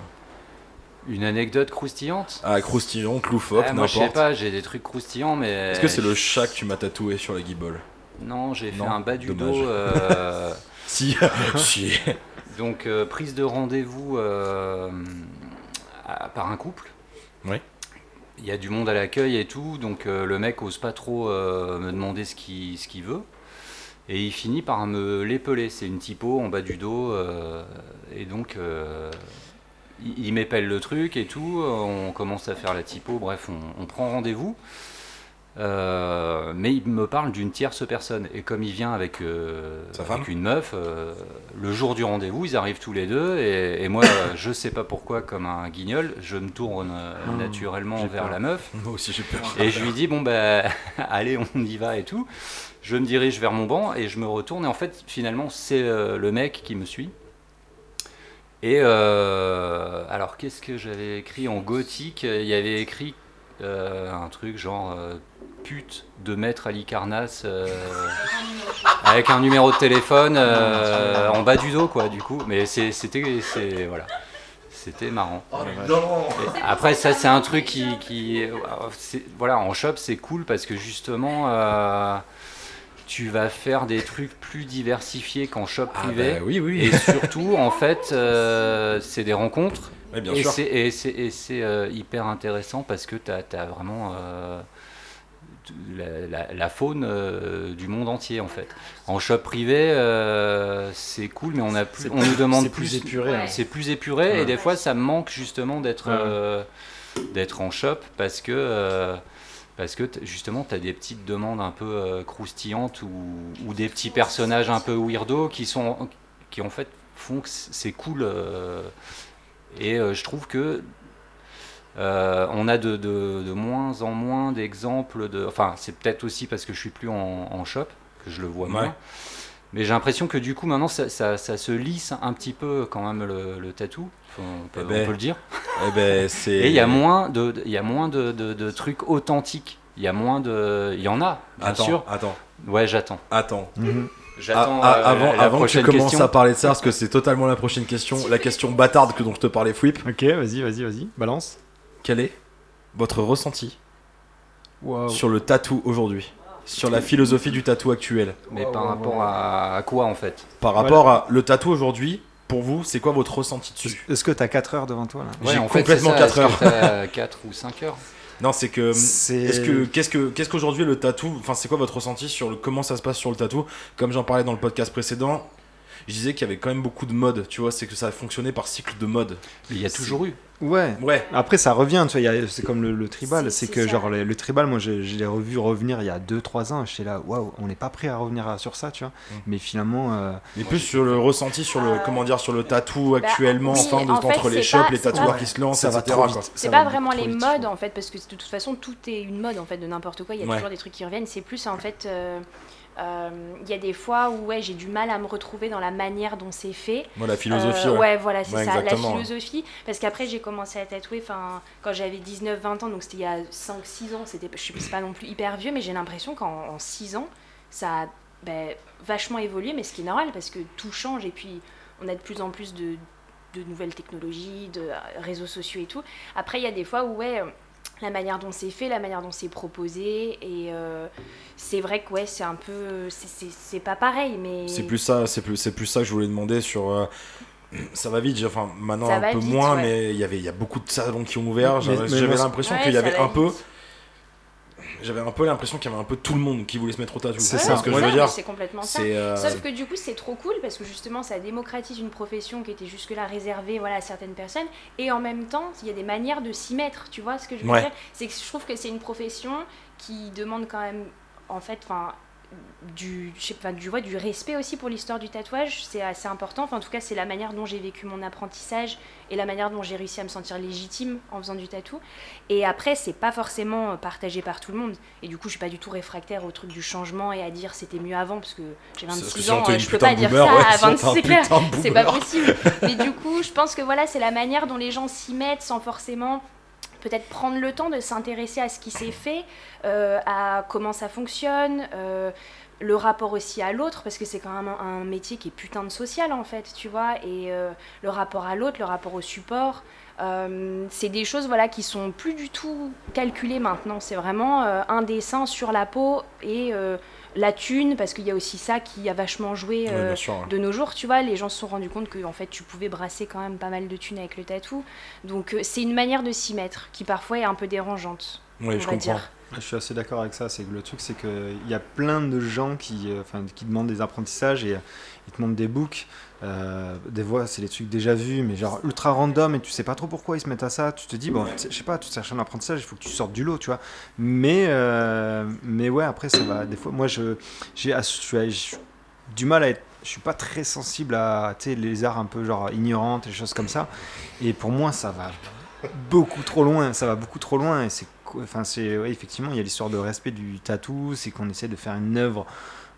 Une anecdote croustillante? À croustillon, loufoque, Ah, Moi, je sais pas, j'ai des trucs croustillants, mais. Est-ce que c'est le chat que tu m'as tatoué sur la guibole Non, j'ai fait un bas du dommage. dos. euh, Si, si. donc, euh, prise de rendez-vous euh, par un couple. Oui. Il y a du monde à l'accueil et tout, donc euh, le mec ose pas trop euh, me demander ce qu'il ce qu'il veut. Et il finit par me l'épeler. C'est une typo en bas du dos. euh, et donc, euh, il, m'épelle le truc et tout. On commence à faire la typo. Bref, on prend rendez-vous. Euh, mais il me parle d'une tierce personne. Et comme il vient avec, euh, Sa avec femme une meuf, euh, le jour du rendez-vous, ils arrivent tous les deux. Et, et moi, je sais pas pourquoi, comme un guignol, je me tourne euh, naturellement vers peur. la meuf. Moi aussi j'ai peur. Et je lui dis, bon, ben, allez, on y va et tout. Je me dirige vers mon banc et je me retourne. Et en fait, finalement, c'est euh, le mec qui me suit. Et euh, alors, qu'est-ce que j'avais écrit en gothique? Il y avait écrit euh, un truc genre euh, pute de maître Ali Carnasse euh, avec un numéro de téléphone euh, en bas du dos, quoi, du coup. Mais c'était. Voilà. C'était marrant. Et après, ça, c'est un truc qui. voilà, en shop, c'est cool parce que justement. euh, tu vas faire des trucs plus diversifiés qu'en shop Ah privé. bah oui, oui. Et surtout, en fait, euh, c'est des rencontres. Bien et c'est- euh, hyper intéressant parce que tu as, vraiment euh, la, la- la faune euh, du monde entier, en fait. En shop privé, euh, c'est cool, mais on, a plus, on nous demande c'est plus plus. épuré, hein. C'est plus épuré Ouais. et des fois, ça manque justement d'être Ouais. euh, d'être en shop parce que. euh, parce que justement, tu as des petites demandes un peu euh, croustillantes ou, ou des petits personnages un peu weirdo qui sont qui en fait font que c'est cool. euh, et euh, je trouve que euh, on a de, de- de moins en moins d'exemples de. Enfin, c'est peut-être aussi parce que je suis plus en, en shop que je le vois Ouais. moins. Mais j'ai l'impression que du coup maintenant ça, ça- ça se lisse un petit peu quand même le, le tatou. Enfin, on, peut, Eh ben, on peut le dire. Eh ben, c'est. Et il y a moins de, il y a moins de, de- de trucs authentiques. Il y a moins de, il y en a bien Attends, sûr. attends, Ouais, j'attends. attends. Mhm. J'attends. Ah, ah, euh, avant la avant que tu commences question. à parler de ça, parce que c'est totalement la prochaine question, la question bâtarde que dont je te parlais, Flip. Ok, vas-y, vas-y, vas-y, balance. Quel est votre ressenti sur le tatou aujourd'hui? Sur la philosophie du tatou actuel? Mais par rapport à, à quoi en fait? Par rapport à le tatou aujourd'hui, pour vous, c'est quoi votre ressenti dessus? Est-ce que t'as 4 heures devant toi là? J'ai fait, complètement c'est quatre Est-ce heures. que t'as quatre ou 5 heures? Non, c'est que. C'est- Est-ce que qu'est-ce que qu'est-ce qu'aujourd'hui le tatou Enfin, c'est quoi votre ressenti sur le comment ça se passe sur le tatou? Comme j'en parlais dans le podcast précédent, je disais qu'il y avait quand même beaucoup de modes. Tu vois, c'est que ça a fonctionné par cycle de mode. Il y a toujours eu. Ouais. Ouais. Après, ça revient, tu vois, c'est comme le, le tribal, C'est- que ça. genre le, le tribal, moi je, je l'ai revu revenir il y a 2-3 ans, j'étais là, waouh, on n'est pas prêt à revenir à- sur ça, tu vois. Mm. Mais finalement, euh, Mais plus sur le ressenti sur le Euh, comment dire sur le tatou bah, actuellement, oui, enfin de, en fait, entre les c'est shops, pas- les tatoueurs qui se lancent, ça va etc. trop quoi. vite. C'est pas vraiment les modes en fait, parce que de toute façon tout est une mode en fait de n'importe quoi. Il y a toujours des trucs qui reviennent. C'est plus en fait, euh, il y a des fois où ouais j'ai du mal à me retrouver dans la manière dont c'est fait. Moi, la philosophie. Euh, ouais. ouais, voilà, c'est Ouais, ça, la philosophie. Parce qu'après, j'ai commencé à tatouer quand j'avais 19-20 ans, donc c'était il y a 5-6 ans. C'était, je suis pas non plus hyper vieux, mais j'ai l'impression qu'en 6 ans, ça a ben, vachement évolué, mais ce qui est normal parce que tout change et puis on a de plus en plus de, de nouvelles technologies, de euh, réseaux sociaux et tout. Après, il y a des fois où, ouais. La manière dont c'est fait, la manière dont c'est proposé, et euh, c'est vrai que ouais, c'est un peu, c'est- c'est c'est pas pareil, mais C'est plus ça, c'est plus, c'est plus ça que je voulais demander sur. euh, ça va vite, j'ai- enfin maintenant Ça un peu vite, moins, ouais. mais il y avait, il y a beaucoup de salons qui ont ouvert. J'avais l'impression Ouais, qu'il y avait va un peu. J'avais un peu l'impression qu'il y avait un peu tout le monde qui voulait se mettre au tatou. C'est ça. ce que je veux dire. C'est complètement ça. Euh, Sauf que du coup, c'est trop cool parce que justement, ça démocratise une profession qui était jusque-là réservée voilà, à certaines personnes. Et en même temps, il y a des manières de s'y mettre. Tu vois ce que je veux Ouais. dire? C'est que je trouve que c'est une profession qui demande quand même, en fait, enfin. Du, je sais pas, du, ouais, du respect aussi pour l'histoire du tatouage, c'est assez important. Enfin, en tout cas, c'est la manière dont j'ai vécu mon apprentissage et la manière dont j'ai réussi à me sentir légitime en faisant du tatou. Et après, c'est pas forcément partagé par tout le monde. Et du coup, je suis pas du tout réfractaire au truc du changement et à dire c'était mieux avant parce que j'ai Parce que 26 sinon, ans, euh, je peux pas dire ça ouais, à sinon, 26, t'es un c'est pas possible. Mais du coup, je pense que voilà, c'est la manière dont les gens s'y mettent sans forcément peut-être prendre le temps de s'intéresser à ce qui s'est fait, euh, à comment ça fonctionne, euh, le rapport aussi à l'autre, parce que c'est quand même un, métier qui est putain de social en fait, tu vois, et euh, le rapport à l'autre, le rapport au support, c'est des choses voilà qui sont plus du tout calculées maintenant. C'est vraiment un dessin sur la peau et la thune, parce qu'il y a aussi ça qui a vachement joué euh, bien sûr. ouais. de nos jours, tu vois, les gens se sont rendus compte que en fait tu pouvais brasser quand même pas mal de thunes avec le tatou. Donc euh, c'est une manière de s'y mettre qui parfois est un peu dérangeante, on je comprends. dire. je suis assez d'accord avec ça. C'est que le truc, c'est qu'il y a plein de gens qui, euh, enfin, qui demandent des apprentissages et euh, ils te demandent des books. Euh, des fois, c'est des trucs déjà vus, mais genre ultra random et tu sais pas trop pourquoi ils se mettent à ça. Tu te dis, bon, je sais pas, tu cherches un apprentissage, il faut que tu sortes du lot, tu vois. Mais, euh, mais ouais, après, ça va. Des fois, moi, je, j'ai du mal à être. Je suis pas très sensible à les arts un peu genre ignorantes et choses comme ça. Et pour moi, ça va beaucoup trop loin. Ça va beaucoup trop loin. Et c'est, enfin, c'est, ouais, effectivement, il y a l'histoire de respect du tatou. C'est qu'on essaie de faire une œuvre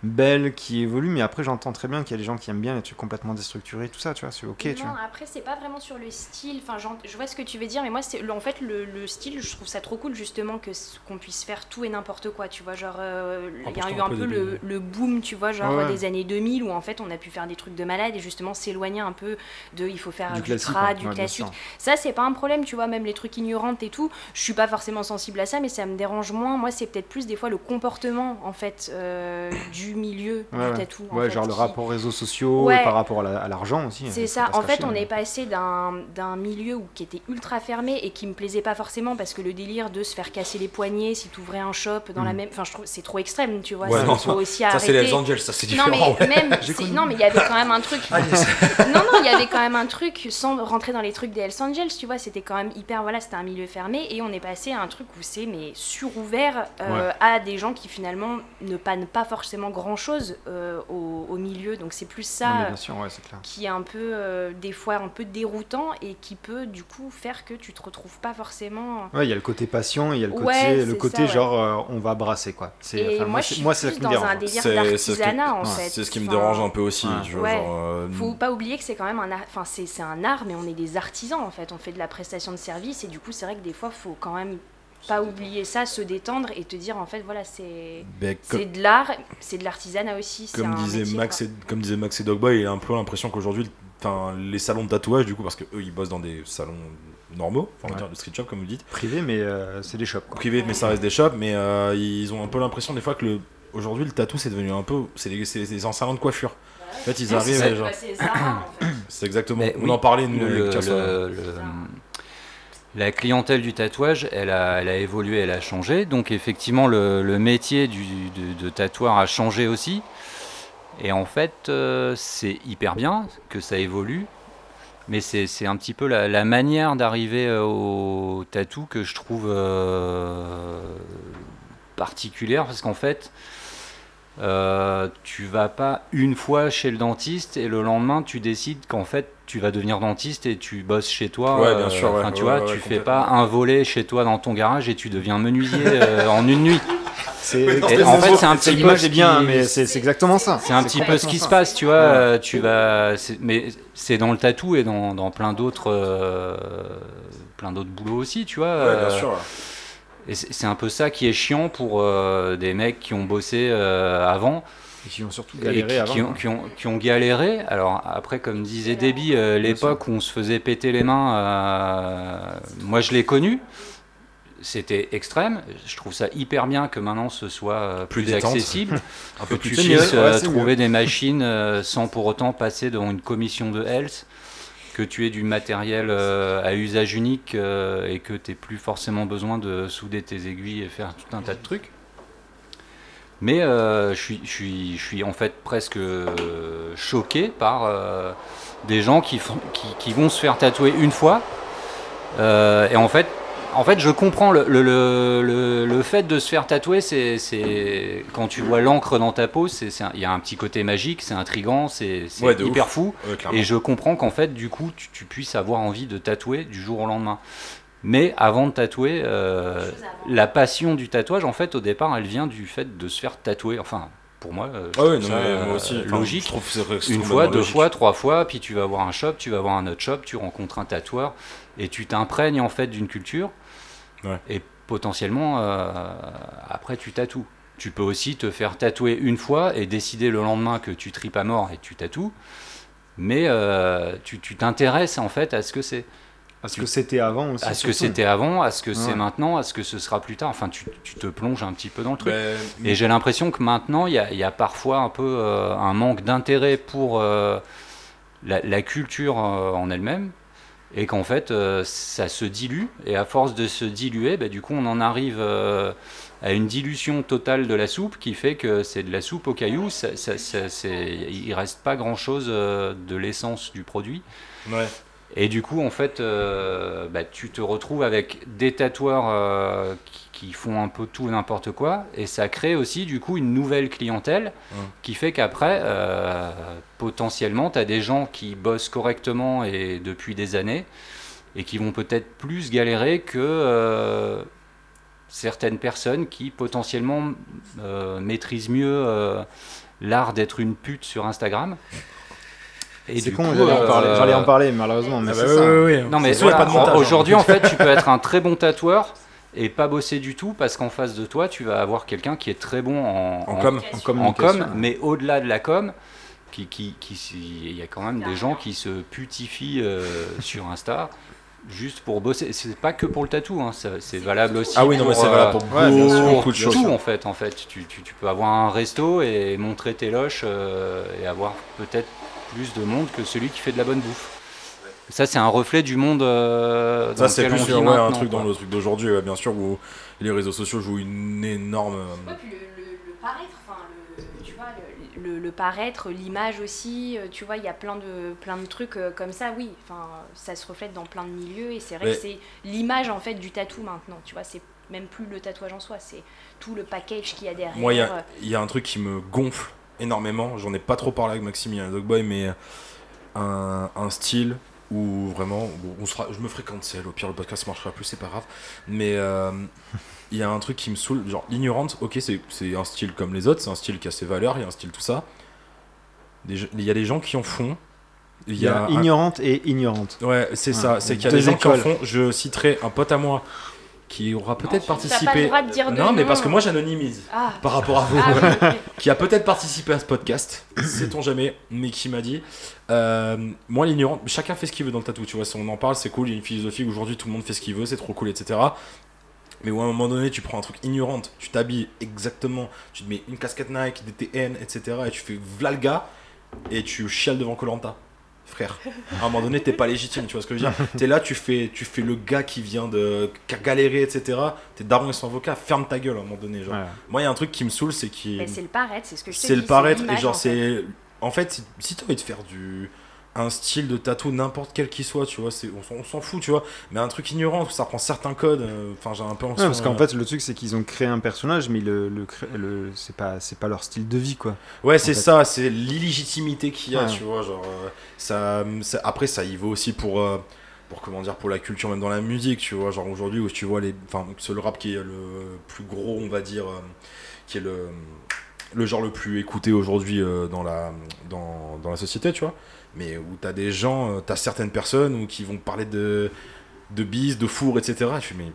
belle, qui évolue, mais après j'entends très bien qu'il y a des gens qui aiment bien les trucs complètement déstructurés, tout ça, tu vois, c'est ok, tu Non, vois. après, c'est pas vraiment sur le style. Enfin, je vois ce que tu veux dire, mais moi, c'est le- en fait, le, le style, je trouve ça trop cool, justement, que qu'on puisse faire tout et n'importe quoi, tu vois. Genre, euh, il y a eu un peu le, boom, tu vois, genre Ouais. des années 2000, où en fait, on a pu faire des trucs de malade et justement s'éloigner un peu de il faut faire Du du, classique, du Ouais, classique. Ça, c'est pas un problème, tu vois, même les trucs ignorantes et tout. Je suis pas forcément sensible à ça, mais ça me dérange moins. Moi, c'est peut-être plus des fois le comportement, en fait, euh, du milieu Ouais, du ouais. tatou. en Ouais, fait, genre le rapport aux réseaux sociaux Ouais. par rapport à la- à l'argent aussi. c'est hein, ça. faut pas En fait, cacher, on mais- est passé d'un d'un milieu où, qui était ultra fermé et qui me plaisait pas forcément parce que le délire de se faire casser les poignets si tu ouvrais un shop dans la Mm. même. Enfin, je trouve c'est trop extrême, tu vois. Ouais, ça, non, faut aussi Ça, c'est les Hells Angels, ça, c'est non différent. mais ouais. même c'est- non mais il y avait quand même un truc Ah, yes. non non il y avait quand même un truc sans rentrer dans les trucs des Hells Angels tu vois c'était quand même hyper voilà c'était un milieu fermé et on est passé à un truc où c'est mais surouvert euh, à des gens qui finalement ne pannent pas forcément grand chose au, au milieu donc c'est plus ça Non, mais bien sûr, ouais, c'est clair. qui est un peu euh, des fois un peu déroutant et qui peut du coup faire que tu te retrouves pas forcément Ouais, il y a le côté passion, il y a le côté, Ouais, le côté ça, ouais. genre euh, on va brasser quoi. C'est, et moi, c'est- je suis moi c'est ça plus qui me dans dérange. un délire C'est- ce qui- d'artisanat en ouais, fait C'est ce qui me dérange un peu aussi. Ouais. tu vois, Ouais. genre, euh, faut pas oublier que c'est quand même un art, enfin c'est c'est un art mais on est des artisans en fait on fait de la prestation de service et du coup c'est vrai que des fois faut quand même pas oublier ça se détendre et te dire en fait voilà c'est ben, c'est de l'art c'est de l'artisanat aussi comme disait métier, Max et, comme disait Max et Dogboy, il a un peu l'impression qu'aujourd'hui, enfin, les salons de tatouage, du coup, parce que eux, ils bossent dans des salons normaux, enfin, on va Ouais. dire de street shop, comme vous dites, Privé, mais euh, c'est des shops quoi. privés, mais ça reste des shops, mais euh, ils ont un peu l'impression des fois que le aujourd'hui le tatou c'est devenu un peu c'est des, c'est des en salon de coiffure en fait ils arrivent c'est genre en fait. exactement Mais on oui, en parlait nous le- le- le- la clientèle du tatouage, elle a, évolué, elle a changé. Donc effectivement, le, métier de, tatoueur a changé aussi. Et en fait, euh, c'est hyper bien que ça évolue. Mais c'est un petit peu la, la manière d'arriver euh, au tatou que je trouve euh, particulière. Parce qu'en fait, euh, tu vas pas une fois chez le dentiste et le lendemain tu décides qu'en fait tu vas devenir dentiste et tu bosses chez toi. Ouais, bien sûr, ouais, enfin, tu ouais, vois, ouais, tu fais pas un volet chez toi dans ton garage et tu deviens menuisier euh, en une nuit. C'est, en fait, c'est un petit l'image est bien, qui- mais c'est, exactement ça. C'est un petit peu ce qui se passe, tu vois. Ouais. euh, Tu vas, mais c'est dans le tatou et dans, dans plein d'autres, euh, plein d'autres boulots aussi, tu vois. ouais, bien euh, sûr. Et c'est un peu ça qui est chiant pour euh, des mecs qui ont bossé euh, avant Et qui ont surtout galéré qui, avant. qui ont, quoi. qui, ont, qui ont galéré. Alors après, comme disait Déby, euh, l'époque où on se faisait péter les mains, euh, moi je l'ai connu. C'était extrême. Je trouve ça hyper bien que maintenant ce soit Plus plus, accessible, un que peu plus tu puisses ouais, trouver des machines euh, sans pour autant passer dans une commission de health, que tu aies du matériel euh, à usage unique euh, et que tu n'aies plus forcément besoin de souder tes aiguilles et faire tout un tas de trucs. Mais euh, je, suis, en fait presque choqué par des gens qui, font- qui, vont se faire tatouer une fois. Et en fait, en fait, je comprends le, le, le, le- fait de se faire tatouer, c'est c'est- quand tu vois l'encre dans ta peau, c'est il y a un petit côté magique, c'est intrigant, c'est c'est Ouais, hyper ouf. fou. Ouais. Et je comprends qu'en fait, du coup, tu, tu puisses avoir envie de tatouer du jour au lendemain. Mais avant de tatouer, euh, la passion du tatouage, en fait, au départ, elle vient du fait de se faire tatouer. Enfin, pour moi, euh, je ah non, ça, mais euh, moi aussi enfin, logique. je trouve Une fois, deux logique. fois, trois fois, puis tu vas voir un shop, tu vas voir un autre shop, tu rencontres un tatoueur et tu t'imprègnes en fait d'une culture. Ouais. Et potentiellement, euh, après, tu tatoues. Tu peux aussi te faire tatouer une fois et décider le lendemain que tu tripes à mort et tu tatoues. Mais euh, tu t'intéresses en fait à ce que c'est, À ce que c'était avant aussi. à ce que c'était avant, à ce que c'est maintenant, à ce que ce sera plus tard. Enfin, tu, tu te plonges un petit peu dans le truc. Ben, Et j'ai l'impression que maintenant, il y a, il y a parfois un peu euh, un manque d'intérêt pour la, la culture en elle-même, et qu'en fait, euh, ça se dilue, et à force de se diluer, bah, du coup, on en arrive euh, à une dilution totale de la soupe, qui fait que c'est de la soupe au caillou, ça, ça- ça- il reste pas grand-chose euh, de l'essence du produit. ouais. Et du coup, en fait, euh, bah, tu te retrouves avec des tatoueurs euh, qui, qui font un peu tout et n'importe quoi, et ça crée aussi du coup une nouvelle clientèle Ouais. qui fait qu'après, euh, potentiellement, tu as des gens qui bossent correctement et depuis des années, et qui vont peut-être plus galérer que certaines personnes qui potentiellement maîtrisent mieux. l'art d'être une pute sur Instagram. C'est du con, coup, j'allais en, parler- euh, j'allais en parler, malheureusement. Mais Ah c'est bah ça. oui, oui, oui. Non mais voilà, aujourd'hui en fait tu peux être un très bon tatoueur et pas bosser du tout parce qu'en face de toi tu vas avoir quelqu'un qui est très bon en, En en- com. En com, mais au-delà de la com, qui, qui, qui, il y a quand même des gens qui se putifient euh, sur Insta juste pour bosser. C'est pas que pour le tatou, hein, c'est valable aussi. Ah oui, non, mais c'est euh, valable pour beaucoup de pour choses. tout en fait. En fait, tu, tu- tu peux avoir un resto et montrer tes loches euh, et avoir peut-être plus de monde que celui qui fait de la bonne bouffe. Ça, c'est un reflet du monde euh, dans Ça, c'est plus on vit ouais, un truc dans le truc d'aujourd'hui, ouais, bien sûr, où les réseaux sociaux jouent une énorme. Ouais, puis le, le- le paraître, enfin, le, tu vois, le, le- le paraître, l'image aussi, euh, tu vois, il y a plein de, plein de trucs euh, comme ça, oui, enfin, ça se reflète dans plein de milieux et c'est vrai Mais- que c'est l'image en fait du tatou maintenant, tu vois, c'est même plus le tatouage en soi, c'est tout le package qu'il y a derrière. Moi, il y a, il y a un truc qui me gonfle énormément. J'en ai pas trop parlé avec Maxime et Dogboy, mais un, un style où vraiment, on sera, je me ferai cancel. Au pire, le podcast marchera plus, c'est pas grave. Mais euh, il y a un truc qui me saoule. Genre, l'ignorante, ok, c'est un style comme les autres, c'est un style qui a ses valeurs, il y a un style tout ça. Il y a des gens qui en font. Il y a un- ignorante et ignorante. Ouais, c'est Ouais. ça. C'est qu'il y a des gens qui en font. Je citerai un pote à moi qui aura peut-être T'as pas le participé. droit de dire de non, mais parce que moi j'anonymise Ah, par rapport à vous. ah oui, qui a peut-être participé à ce podcast, sait-on jamais, mais qui m'a dit euh, Moi, l'ignorant, chacun fait ce qu'il veut dans le tatou, tu vois. Si on en parle, c'est cool. Il y a une philosophie où aujourd'hui tout le monde fait ce qu'il veut, c'est trop cool, etc. Mais où à un moment donné, tu prends un truc ignorante, tu t'habilles exactement, tu te mets une casquette Nike, des TN, etc. Et tu fais vlalga et tu chiales devant Colanta. Frère, à un moment donné, t'es pas légitime, tu vois ce que je veux dire T'es là, tu fais, tu fais le gars qui vient de. qui a galéré, etc. T'es daron et son avocat, ferme ta gueule à un moment donné. Genre. Ouais. Moi, il y a un truc qui me saoule, c'est qui. Mais c'est le paraître, c'est ce que je te C'est dis, le paraître et genre en fait. c'est en fait si, si t'as envie de faire du un style de tatou n'importe quel qu'il soit tu vois c'est on, s'en- on s'en fout tu vois. Mais un truc ignorant ça prend certains codes euh, enfin j'ai un peu Ouais, parce qu'en euh, fait, le truc, c'est qu'ils ont créé un personnage, mais le, le, le- c'est pas, c'est pas leur style de vie, quoi. ouais c'est ça c'est l'illégitimité qu'il y a Ouais. tu vois genre euh, ça, ça- après ça y va aussi pour pour comment dire pour la culture même dans la musique tu vois. Genre aujourd'hui où tu vois les enfin c'est le rap qui est le plus gros on va dire qui est le le genre le plus écouté aujourd'hui dans la dans, dans la société tu vois mais où t'as des gens euh, t'as certaines personnes qui vont parler de de bise de four etc je fais mais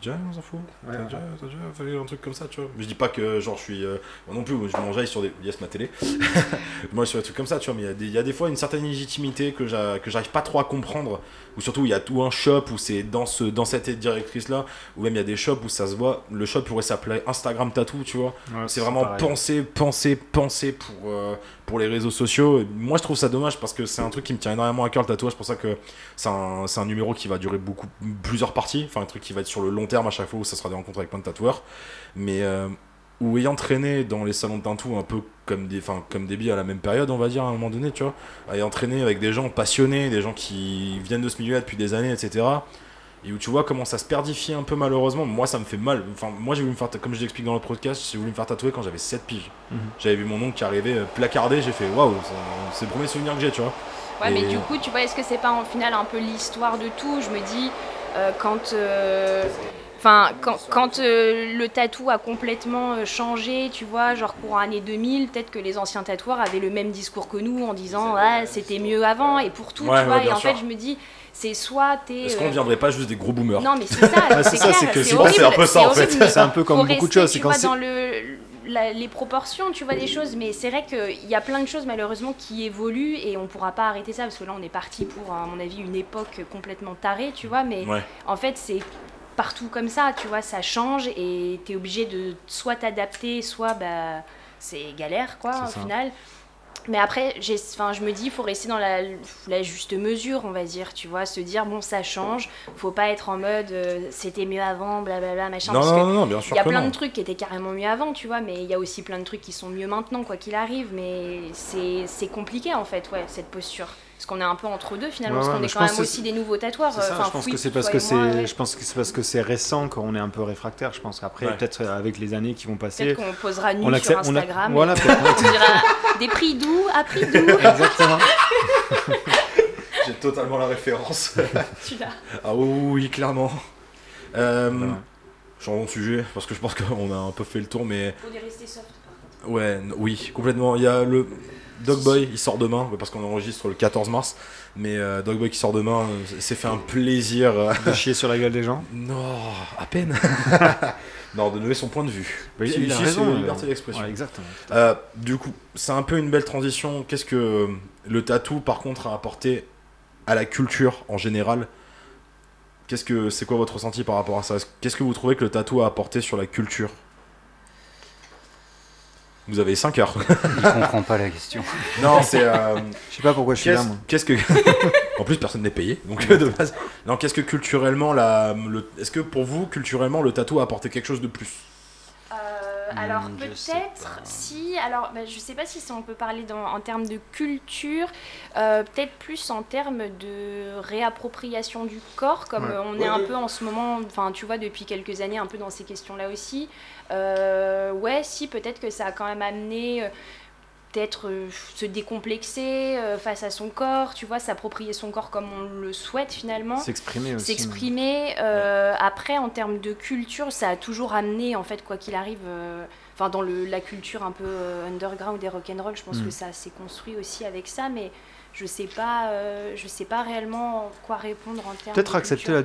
déjà on s'en fout Ouais, t'as déjà, t'as déjà fait un truc comme ça tu vois mais je dis pas que genre je suis euh, moi non plus je m'enjaille sur des yes ma télé moi sur des trucs comme ça tu vois mais il y a des- il y, a des fois une certaine légitimité que j'a- que j'arrive pas trop à comprendre ou surtout il y a tout un shop où c'est dans ce dans cette directrice là ou même il y a des shops où ça se voit le shop pourrait s'appeler Instagram tattoo tu vois c'est vraiment pareil. pensé, pensé, pensé pour, euh, pour les réseaux sociaux. Et moi, je trouve ça dommage parce que c'est un truc qui me tient énormément à cœur le tatouage. C'est pour ça que c'est un, c'est un numéro qui va durer beaucoup, plusieurs parties. Enfin, un truc qui va être sur le long terme à chaque fois où ça sera des rencontres avec plein de tatoueurs. Mais euh, ou ayant traîné dans les salons de tatou un peu comme des, enfin, comme des billes à la même période, on va dire, à un moment donné, tu vois. Ayant traîné avec des gens passionnés, des gens qui viennent de ce milieu depuis des années, etc et où tu vois comment ça se perdifie un peu malheureusement moi ça me fait mal enfin moi j'ai voulu me faire comme je l'explique dans le podcast j'ai voulu me faire tatouer quand j'avais 7 piges Mhm. j'avais vu mon oncle qui arrivait euh, placardé j'ai fait waouh c'est- le premier souvenir que j'ai tu vois Ouais, mais du coup, tu vois, est-ce que c'est pas en final un peu l'histoire de tout? Je me dis, euh, quand. euh, Enfin, quand, quand euh, le tatou a complètement euh, changé, tu vois, genre courant année 2000, peut-être que les anciens tatoueurs avaient le même discours que nous en disant ouais, c'était mieux avant et pour tout, Ouais, tu vois. ouais, et en sûr. fait, je me dis, c'est soit t'es. est-ce euh, qu'on ne viendrait pas juste des gros boomers? Non, mais c'est ça, c'est ça, c'est que c'est un peu ça, en fait. C'est un peu comme beaucoup de choses, c'est Tu quand dans le, la- les proportions, tu vois, des choses, mais c'est vrai qu'il y a plein de choses malheureusement qui évoluent et on pourra pas arrêter ça parce que là on est parti pour, à mon avis, une époque complètement tarée, tu vois, mais ouais en fait c'est partout comme ça, tu vois, ça change et tu es obligé de soit t'adapter, soit bah, c'est galère quoi au ça. final. Mais après, je me dis, il faut rester dans la, la juste mesure, on va dire, tu vois, se dire, bon, ça change, faut pas être en mode, euh, c'était mieux avant, blablabla, machin, non parce non, que non bien sûr il y a plein de trucs qui étaient carrément mieux avant, tu vois, mais il y a aussi plein de trucs qui sont mieux maintenant, quoi qu'il arrive, mais c'est c'est compliqué, en fait, ouais, cette posture. Parce qu'on est un peu entre deux, finalement, Ouais, parce qu'on est je quand pense même que aussi des nouveaux tatoueurs. C'est ça, enfin, je pense que c'est parce que c'est, ouais. je pense que c'est parce que c'est récent qu'on est un peu réfractaire. Je pense qu'après, Ouais. peut-être euh, avec les années qui vont passer, Peut-être qu'on posera nu on sur on a- Instagram. voilà, peut-être- on dira des prix doux à prix doux. exactement. j'ai totalement la référence tu l'as. ah oui, oui oui, clairement euh, Voilà. changeons de sujet parce que je pense qu'on a un peu fait le tour mais Faut des rester soft, par contre. Ouais, oui, complètement. Il y a le Dogboy, il sort demain, parce qu'on enregistre le 14 mars. Mais euh, Dogboy qui sort demain, euh, s'est fait un plaisir. euh, De chier sur la gueule des gens. non, à peine. non, de donner son point de vue. Ici, il a raison, euh, liberté d'expression. Ouais, exactement. Du coup, c'est un peu une belle transition. Qu'est-ce que le tatou, par contre, a apporté à la culture en général? Qu'est-ce que c'est quoi votre ressenti par rapport à ça? Est-ce- Qu'est-ce que vous trouvez que le tatou a apporté sur la culture? Vous avez 5 heures. Il comprend pas la question. non, c'est euh, Je sais pas pourquoi je suis là, qu'est-ce moi. qu'est-ce que en plus personne n'est payé, donc de base. Non, qu'est-ce que culturellement la le... est-ce que pour vous culturellement le tatou a apporté quelque chose de plus? Euh, Hmm, alors peut-être si, alors bah, je sais pas si on peut parler dans- en termes de culture, euh, peut-être plus en termes de réappropriation du corps, comme Ouais. on Ouais, est un peu en ce moment, enfin tu vois depuis quelques années un peu dans ces questions-là aussi. Euh, ouais, si peut-être que ça a quand même amené. euh, Peut-être euh, se décomplexer euh, face à son corps, tu vois, s'approprier son corps comme on le souhaite finalement S'exprimer aussi. s'exprimer. euh, Après, en termes de culture, ça a toujours amené, en fait, quoi qu'il arrive, enfin dans le, la culture un peu underground et rock'n'roll, je pense Mm. que ça s'est construit aussi avec ça, mais je sais pas, euh, je sais pas réellement quoi répondre en termes. Peut-être accepter la.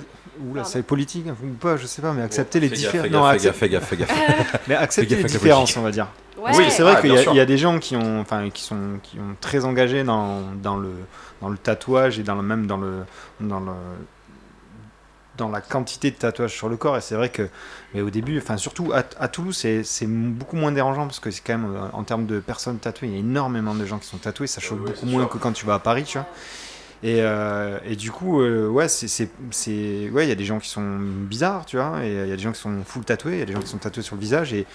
Oula, c'est politique hein, ou pas, je sais pas, mais accepter les différences. Non, gaffe, accep- fais gaffe, fais gaffe, fais gaffe. mais accepter les différences, on va dire. Ouais. Oui, c'est vrai Ah, qu'il y, a- y des gens qui ont, enfin, qui sont, qui ont très engagés dans, dans le, dans le tatouage et dans le même dans le, dans le, dans la quantité de tatouages sur le corps. Et c'est vrai que, mais au début, enfin, surtout à, à Toulouse, c'est, beaucoup moins dérangeant parce que c'est quand même, euh, en termes de personnes tatouées, il y a énormément de gens qui sont tatoués. Ça choque ouais, beaucoup moins sûr. que quand tu vas à Paris, tu vois. Et, euh, et du coup, euh, ouais, c'est- ouais, il y a des gens qui sont bizarres, tu vois, et il y a des gens qui sont full tatoués, il y a des gens qui sont tatoués sur le visage, et,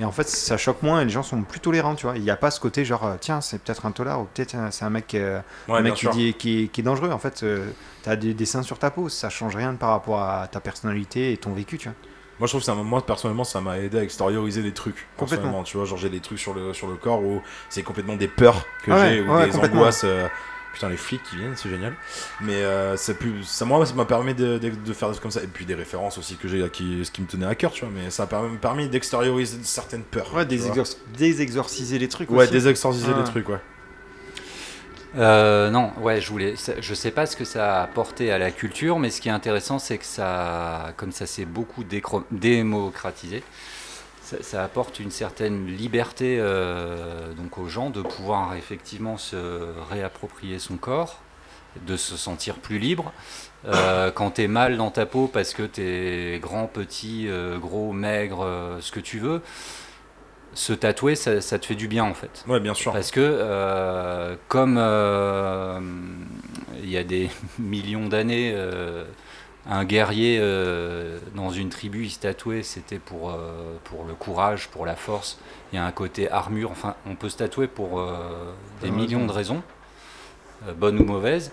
et en fait, ça choque moins, et les gens sont plus tolérants, tu vois. Il n'y a pas ce côté genre, euh, tiens, c'est peut-être un tolard, ou peut-être euh, c'est un mec, euh, Ouais, un mec qui, sûr. dit- qui, est, qui est dangereux. En fait, tu as des dessins sur ta peau, ça change rien par rapport à ta personnalité et ton vécu, tu vois. Moi, je trouve que ça, moi personnellement, ça m'a aidé à extérioriser des trucs. Complètement. Tu vois, genre j'ai des trucs sur le sur le corps où c'est complètement des peurs que Ouais, j'ai ou ouais, des angoisses. euh, Putain, les flics qui viennent, c'est génial. Mais euh, c'est plus, ça moi, ça m'a permis de, de- de faire des trucs comme ça. Et puis des références aussi que j'ai, qui, ce qui me tenait à cœur, tu vois. Mais ça a permis, d'extérioriser certaines peurs. Ouais, désexor- désexorciser les trucs Ouais, aussi. désexorciser Ah. des trucs, ouais. Euh, non, ouais, je voulais. ça- Je sais pas ce que ça a apporté à la culture, mais ce qui est intéressant, c'est que ça, comme ça s'est beaucoup décro- démocratisé, ça, ça apporte une certaine liberté euh, donc aux gens de pouvoir effectivement se réapproprier son corps, de se sentir plus libre. Euh, quand t'es mal dans ta peau parce que t'es grand, petit, euh, gros, maigre, ce que tu veux, se tatouer, ça, ça te fait du bien en fait. Ouais, bien sûr. Parce que euh, comme euh, il y a des millions d'années, euh, un guerrier euh, dans une tribu, il se tatouait, c'était pour, euh, pour le courage, pour la force. Il y a un côté armure, enfin on peut se tatouer pour euh, des millions de raisons, bonnes ou mauvaises.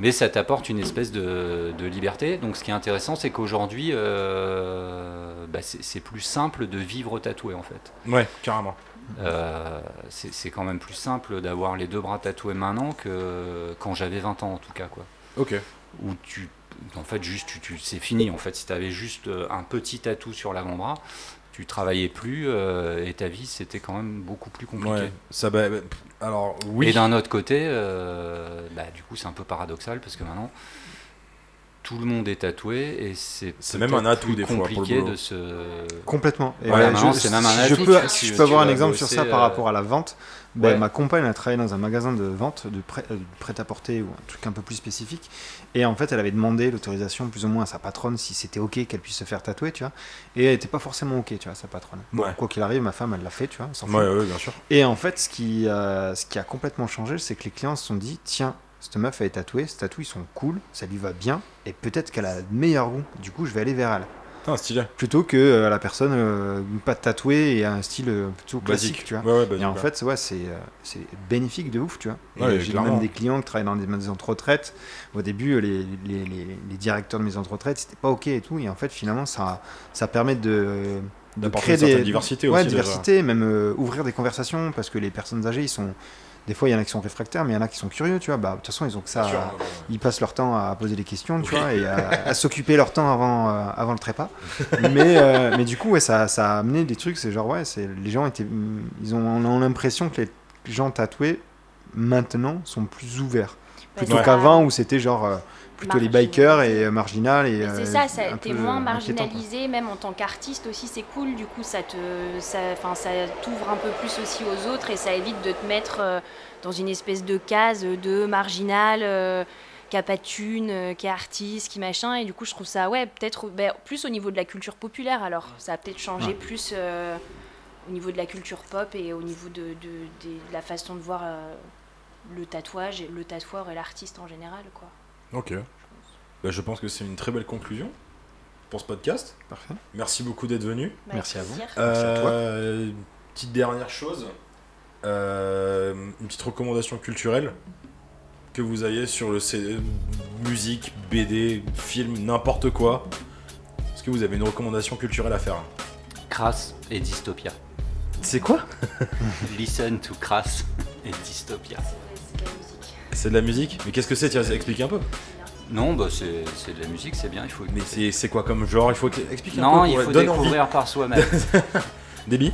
Mais ça t'apporte une espèce de, de liberté. Donc ce qui est intéressant, c'est qu'aujourd'hui, bah, c'est plus simple de vivre tatoué en fait. Ouais, carrément. C'est c'est quand même plus simple d'avoir les deux bras tatoués maintenant que quand j'avais 20 ans en tout cas quoi. Ok. Où tu en fait juste tu, tu- c'est fini en fait si tu avais juste euh, un petit tatou sur l'avant-bras, tu travaillais plus euh, et ta vie c'était quand même beaucoup plus compliqué. Ouais. Ça, bah, bah, alors, oui. Et d'un autre côté, euh, bah, du coup c'est un peu paradoxal parce que maintenant tout le monde est tatoué et c'est C'est même un atout, des fois, pour le compliqué boulot. de se Complètement. Et Ouais, je, c'est même un si je peux, si je tu- peux avoir un exemple sur ça par euh, rapport à la vente, ben, Ouais. ma compagne a travaillé dans un magasin de vente de prêt, euh, de prêt-à-porter ou un truc un peu plus spécifique. Et en fait, elle avait demandé l'autorisation plus ou moins à sa patronne si c'était ok qu'elle puisse se faire tatouer, tu vois. Et elle était pas forcément ok, tu vois, sa patronne. Bon, quoi qu'il arrive, ma femme, elle l'a fait, tu vois. elle s'en fout. Ouais, ouais, bien sûr. Et en fait, ce qui, euh, ce qui a complètement changé, c'est que les clients se sont dit tiens, cette meuf elle est tatouée, ces tatous ils sont cool, ça lui va bien, et peut-être qu'elle a le meilleur goût. Du coup, je vais aller vers elle. Putain, stylé. Plutôt que euh, la personne euh, pas tatouée et un style euh, plutôt classique, Basique. tu vois. Ouais, ouais, basique, Et en ouais. fait, ouais, c'est c'est bénéfique de ouf, tu vois. Et Ouais, j'ai clairement. même des clients qui travaillent dans des maisons de retraite. Au début, les, les, les, les directeurs de maisons de retraite, c'était pas ok et tout. Et en fait, finalement, ça, ça permet de, de D'apporter créer une certaine des diversité ouais, aussi, déjà. diversité, même euh, ouvrir des conversations parce que les personnes âgées, ils sont des fois il y en a qui sont réfractaires, mais il y en a qui sont curieux, tu vois. Bah, de toute façon, ils ont que ça. Bien sûr, à- ouais, ouais. ils passent leur temps à poser des questions, tu Oui. vois, et à, à s'occuper leur temps avant, euh, avant le trépas. Mais, euh, mais du coup, ouais, ça, ça a amené des trucs, c'est genre, ouais, c'est, les gens étaient. Ils ont, on a l'impression que les gens tatoués, maintenant, sont plus ouverts. Plutôt qu'avant où c'était genre. Plutôt les bikers et euh, marginal et Mais euh, c'est ça, ça t'es moins quoi. marginalisé, même en tant qu'artiste aussi, c'est cool. Du coup, ça te, ça, enfin, ça t'ouvre un peu plus aussi aux autres et ça évite de te mettre euh, dans une espèce de case de marginal, euh, qui a pas de thune, euh, qui est artiste, qui machin. Et du coup, je trouve ça, ouais, peut-être ben, plus au niveau de la culture populaire. Alors, ça a peut-être changé Ouais. plus euh, au niveau de la culture pop et au niveau de, de- de- de la façon de voir le tatouage, le tatoueur et l'artiste en général, quoi. Ok. Bah, je pense que c'est une très belle conclusion pour ce podcast. Parfait. Merci beaucoup d'être venu. Bah, Merci à vous. Merci à toi. Euh, petite dernière chose, euh, une petite recommandation culturelle que vous ayez sur le CD, musique, BD, film, n'importe quoi. Est-ce que vous avez une recommandation culturelle à faire? Crass et Dystopia. C'est quoi? Listen to Crass et Dystopia. C'est de la musique. Mais qu'est-ce que c'est Tiens, explique un peu. Non, bah c'est c'est de la musique, c'est bien, il faut Mais c'est c'est quoi comme genre Il faut que- expliquer un Non, peu. il ouais, faut donne envie. découvrir par soi-même. Débit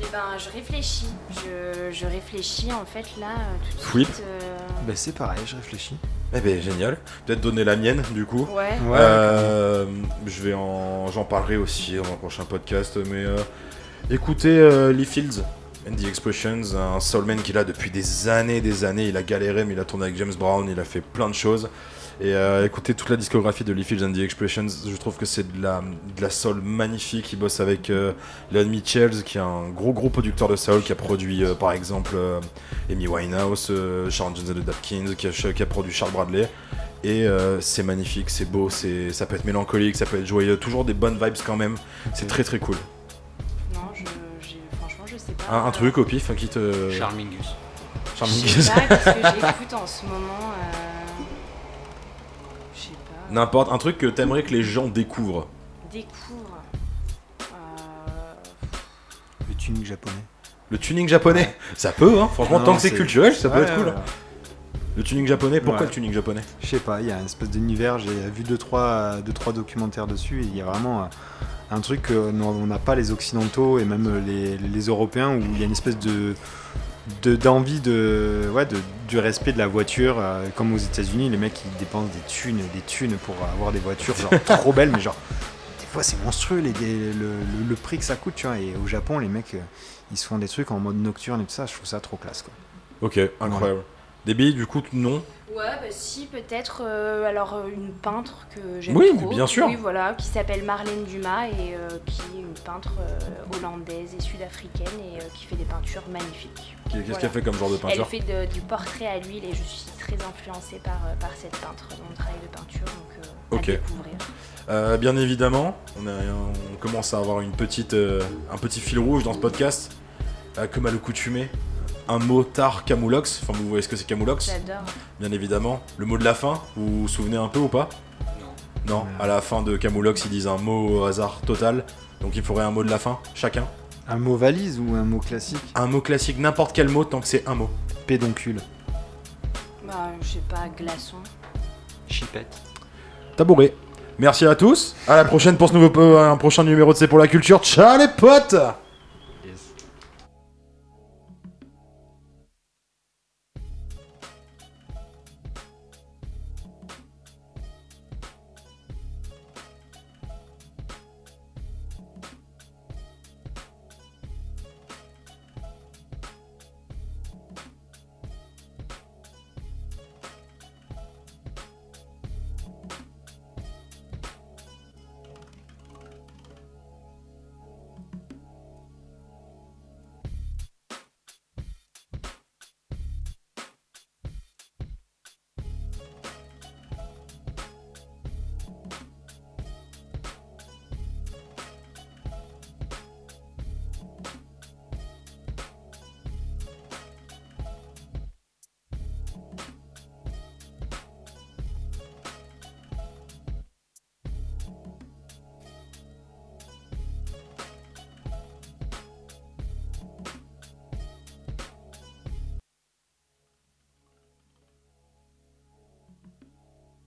Eh ben, je réfléchis. Je, je réfléchis en fait là euh, tout de Whip. suite. euh, Ben, c'est pareil, je réfléchis. Eh ben génial. Peut-être donner la mienne du coup. Ouais. Ouais, Euh, je vais en, j'en parlerai aussi dans un prochain podcast, mais euh, écoutez euh, Lee Fields the Expressions, un soulman qu'il a depuis des années, des années. Il a galéré, mais il a tourné avec James Brown, il a fait plein de choses. Et euh, écoutez toute la discographie de Lee Fields and the Expressions, je trouve que c'est de la, de la soul magnifique. Il bosse avec euh, Leon Mitchells, qui est un gros gros producteur de soul, qui a produit euh, par exemple euh, Amy Winehouse, euh, Sharon Jones the Dapkins, qui a, qui a produit Charles Bradley. Et c'est magnifique, c'est beau, ça peut être mélancolique, ça peut être joyeux, toujours des bonnes vibes quand même. C'est très très cool. Pas. Un, un truc au pif qui te. Charmingus. Charming. Je sais pas, qu'est-ce que j'écoute en ce moment. euh, Je sais pas. N'importe, un truc que t'aimerais que les gens découvrent. Découvre. Euh, Le tuning japonais. Le tuning japonais, ça peut, hein. Franchement, Non, tant que c'est culturel, ça peut Ouais, être cool. ouais. hein. Le tuning japonais, pourquoi Ouais. le tuning japonais? Je sais pas, il y a une espèce d'univers, j'ai vu deux trois, deux, trois documentaires dessus, il y a vraiment euh, un truc qu'on n'a pas les Occidentaux et même les, les Européens, où il y a une espèce de de- d'envie de, ouais, de, du respect de la voiture, euh, comme aux États-Unis, les mecs ils dépensent des thunes des thunes pour avoir des voitures genre trop belles, mais genre des fois c'est monstrueux les, les- le, le- le prix que ça coûte, tu vois. Et au Japon, les mecs euh, ils se font des trucs en mode nocturne et tout ça, je trouve ça trop classe quoi. Ok, incroyable. Débit, du coup, non. Ouais, bah si, peut-être. euh, alors, euh, une peintre que j'aime Oui, trop. bien sûr. Oui, voilà, qui s'appelle Marlène Dumas et euh, qui est une peintre euh, hollandaise et sud-africaine et qui fait des peintures magnifiques. Qu'est-ce Voilà. qu'elle fait comme genre de Elle peinture fait de- du portrait à l'huile et je suis très influencée par, par cette peintre dans mon travail de peinture, donc euh, Ok. à découvrir. Bien évidemment, on, a- on commence à avoir une petite, un petit fil rouge dans ce podcast. Comme à l'accoutumée, un mot tar camoulox. Enfin, vous voyez ce que c'est camoulox J'adore. Bien évidemment. Le mot de la fin, vous vous souvenez un peu ou pas Non, à la fin de Camoulox, ils disent un mot au hasard total. Donc il faudrait un mot de la fin, chacun. Un mot valise ou un mot classique Un mot classique, n'importe quel mot, tant que c'est un mot. Pédoncule. Bah, je sais pas, glaçon. Chipette. Tabouret. Merci à tous. À la prochaine pour ce nouveau, euh, un prochain numéro de C'est pour la culture. Ciao les potes